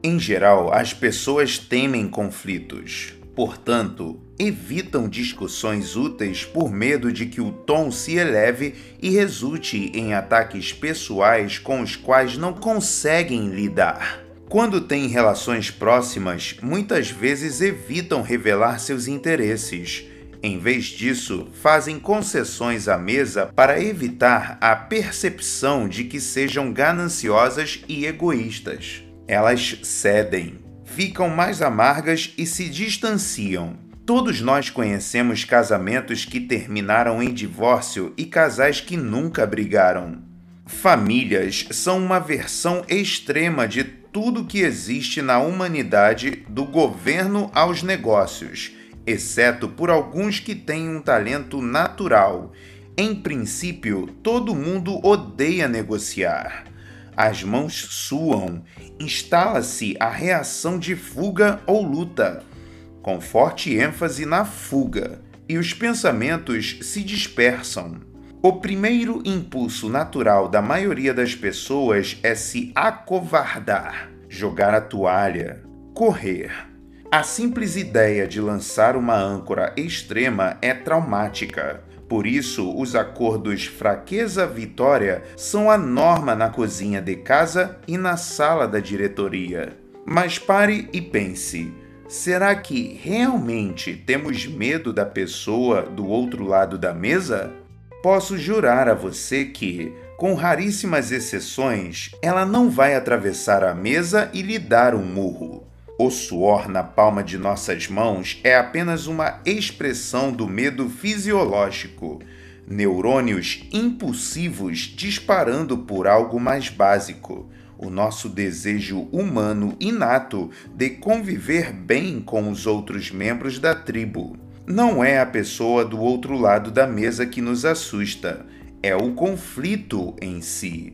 Em geral, as pessoas temem conflitos. Portanto, evitam discussões úteis por medo de que o tom se eleve e resulte em ataques pessoais com os quais não conseguem lidar. Quando têm relações próximas, muitas vezes evitam revelar seus interesses em vez disso, fazem concessões à mesa para evitar a percepção de que sejam gananciosas e egoístas. Elas cedem, ficam mais amargas e se distanciam. Todos nós conhecemos casamentos que terminaram em divórcio e casais que nunca brigaram. Famílias são uma versão extrema de tudo que existe na humanidade, do governo aos negócios exceto por alguns que têm um talento natural. Em princípio, todo mundo odeia negociar. as mãos suam, instala-se a reação de fuga ou luta, com forte ênfase na fuga, e os pensamentos se dispersam. O primeiro impulso natural da maioria das pessoas é se acovardar, jogar a toalha, correr. A simples ideia de lançar uma âncora extrema é traumática. Por isso, os acordos fraqueza-vitória são a norma na cozinha de casa e na sala da diretoria. Mas pare e pense: será que realmente temos medo da pessoa do outro lado da mesa? Posso jurar a você que, com raríssimas exceções, ela não vai atravessar a mesa e lhe dar um murro. O suor na palma de nossas mãos é apenas uma expressão do medo fisiológico, neurônios impulsivos disparando por algo mais básico, o nosso desejo humano inato de conviver bem com os outros membros da tribo. Não é a pessoa do outro lado da mesa que nos assusta, é o conflito em si.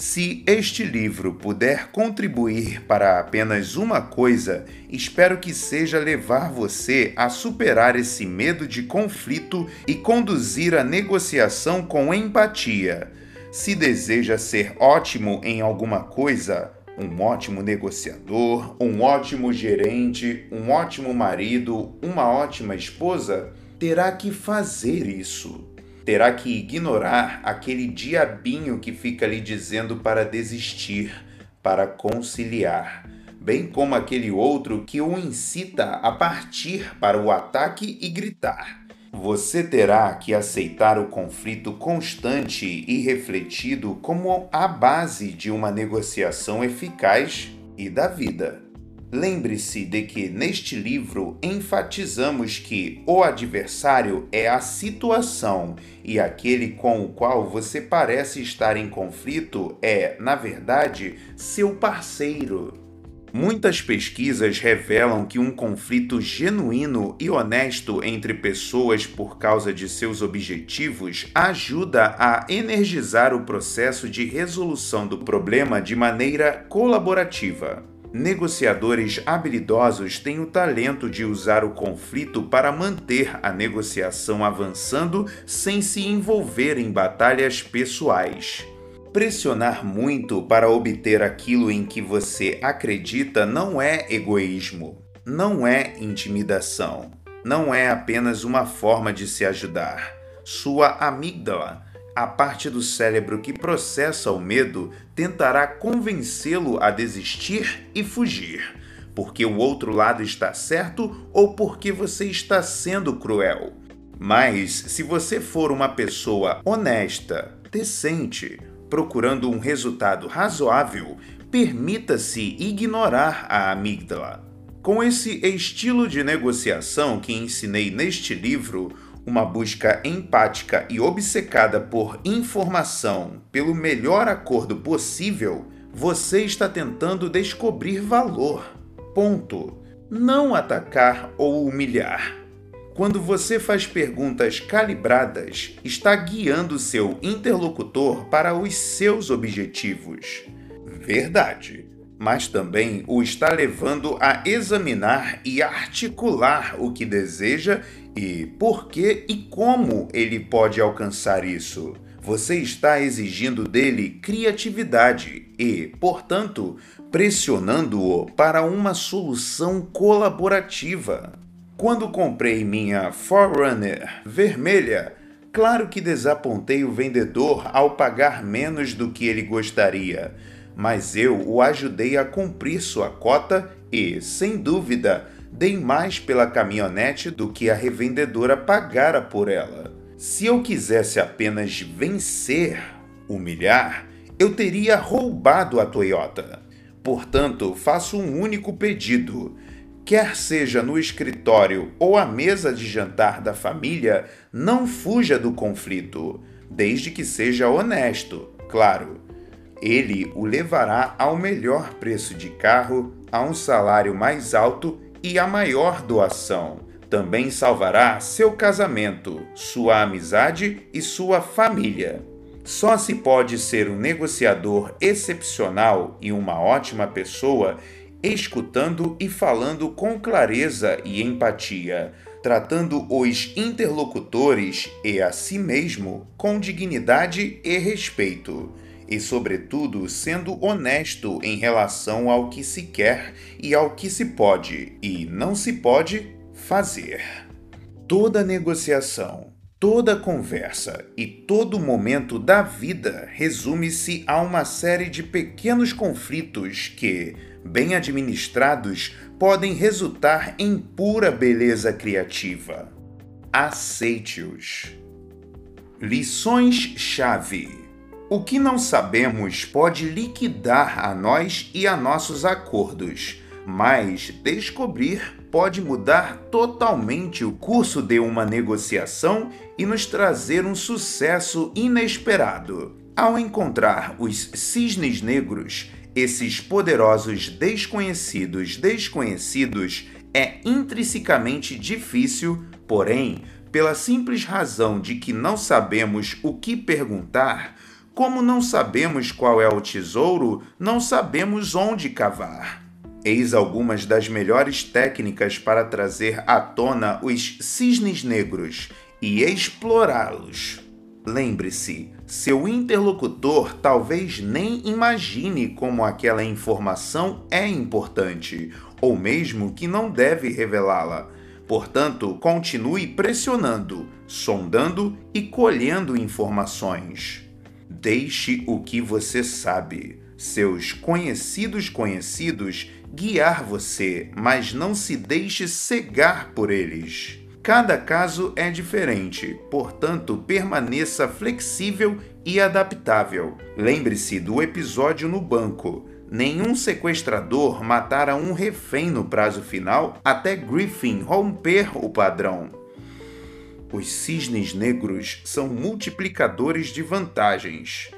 Se este livro puder contribuir para apenas uma coisa, espero que seja levar você a superar esse medo de conflito e conduzir a negociação com empatia. Se deseja ser ótimo em alguma coisa, um ótimo negociador, um ótimo gerente, um ótimo marido, uma ótima esposa, terá que fazer isso terá que ignorar aquele diabinho que fica lhe dizendo para desistir, para conciliar, bem como aquele outro que o incita a partir para o ataque e gritar. Você terá que aceitar o conflito constante e refletido como a base de uma negociação eficaz e da vida. Lembre-se de que neste livro enfatizamos que o adversário é a situação e aquele com o qual você parece estar em conflito é, na verdade, seu parceiro. Muitas pesquisas revelam que um conflito genuíno e honesto entre pessoas por causa de seus objetivos ajuda a energizar o processo de resolução do problema de maneira colaborativa. Negociadores habilidosos têm o talento de usar o conflito para manter a negociação avançando sem se envolver em batalhas pessoais. Pressionar muito para obter aquilo em que você acredita não é egoísmo, não é intimidação, não é apenas uma forma de se ajudar. Sua amígdala a parte do cérebro que processa o medo tentará convencê-lo a desistir e fugir, porque o outro lado está certo ou porque você está sendo cruel. Mas se você for uma pessoa honesta, decente, procurando um resultado razoável, permita-se ignorar a amígdala. Com esse estilo de negociação que ensinei neste livro, uma busca empática e obcecada por informação pelo melhor acordo possível, você está tentando descobrir valor. Ponto. Não atacar ou humilhar. Quando você faz perguntas calibradas, está guiando seu interlocutor para os seus objetivos. Verdade mas também o está levando a examinar e articular o que deseja e por que e como ele pode alcançar isso. Você está exigindo dele criatividade e, portanto, pressionando-o para uma solução colaborativa. Quando comprei minha Forerunner vermelha, claro que desapontei o vendedor ao pagar menos do que ele gostaria mas eu o ajudei a cumprir sua cota e, sem dúvida, dei mais pela caminhonete do que a revendedora pagara por ela. Se eu quisesse apenas vencer, humilhar, eu teria roubado a Toyota. Portanto, faço um único pedido. Quer seja no escritório ou à mesa de jantar da família, não fuja do conflito, desde que seja honesto, claro ele o levará ao melhor preço de carro, a um salário mais alto e a maior doação. Também salvará seu casamento, sua amizade e sua família. Só se pode ser um negociador excepcional e uma ótima pessoa escutando e falando com clareza e empatia, tratando os interlocutores e a si mesmo com dignidade e respeito, e, sobretudo, sendo honesto em relação ao que se quer e ao que se pode e não se pode fazer. Toda negociação Toda conversa e todo momento da vida resume-se a uma série de pequenos conflitos que, bem administrados, podem resultar em pura beleza criativa. Aceite-os. Lições-chave. O que não sabemos pode liquidar a nós e a nossos acordos, mas descobrir pode mudar totalmente o curso de uma negociação e nos trazer um sucesso inesperado. Ao encontrar os cisnes negros, esses poderosos desconhecidos desconhecidos, é intrinsecamente difícil, porém, pela simples razão de que não sabemos o que perguntar, como não sabemos qual é o tesouro, não sabemos onde cavar. Eis algumas das melhores técnicas para trazer à tona os cisnes negros e explorá-los. Lembre-se, seu interlocutor talvez nem imagine como aquela informação é importante, ou mesmo que não deve revelá-la. Portanto, continue pressionando, sondando e colhendo informações. Deixe o que você sabe. Seus conhecidos conhecidos guiar você, mas não se deixe cegar por eles. Cada caso é diferente, portanto, permaneça flexível e adaptável. Lembre-se do episódio no banco. Nenhum sequestrador matara um refém no prazo final até Griffin romper o padrão. Os cisnes negros são multiplicadores de vantagens.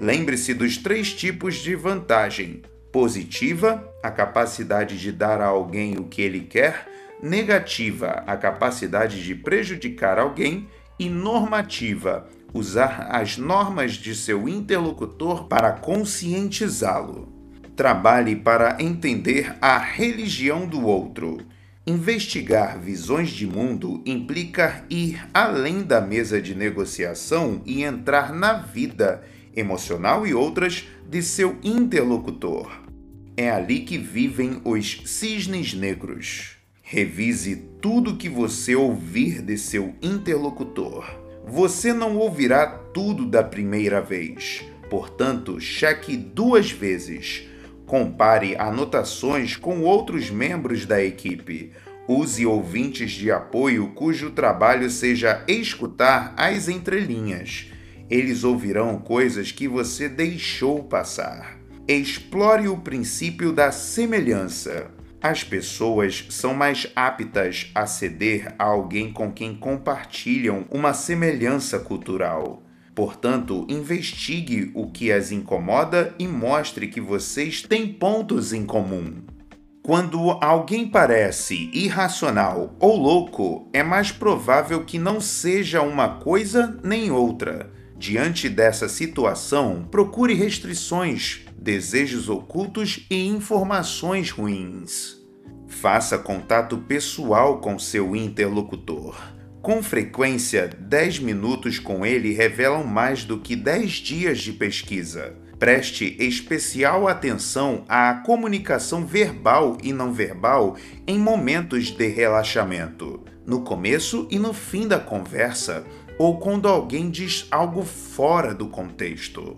Lembre-se dos três tipos de vantagem: Positiva, a capacidade de dar a alguém o que ele quer. Negativa, a capacidade de prejudicar alguém. E normativa, usar as normas de seu interlocutor para conscientizá-lo. Trabalhe para entender a religião do outro. Investigar visões de mundo implica ir além da mesa de negociação e entrar na vida emocional e outras de seu interlocutor. É ali que vivem os cisnes negros. Revise tudo que você ouvir de seu interlocutor. Você não ouvirá tudo da primeira vez. Portanto, cheque duas vezes. Compare anotações com outros membros da equipe. Use ouvintes de apoio cujo trabalho seja escutar as entrelinhas. Eles ouvirão coisas que você deixou passar. Explore o princípio da semelhança. As pessoas são mais aptas a ceder a alguém com quem compartilham uma semelhança cultural. Portanto, investigue o que as incomoda e mostre que vocês têm pontos em comum. Quando alguém parece irracional ou louco, é mais provável que não seja uma coisa nem outra. Diante dessa situação, procure restrições desejos ocultos e informações ruins. Faça contato pessoal com seu interlocutor. Com frequência, 10 minutos com ele revelam mais do que 10 dias de pesquisa. Preste especial atenção à comunicação verbal e não verbal em momentos de relaxamento, no começo e no fim da conversa, ou quando alguém diz algo fora do contexto.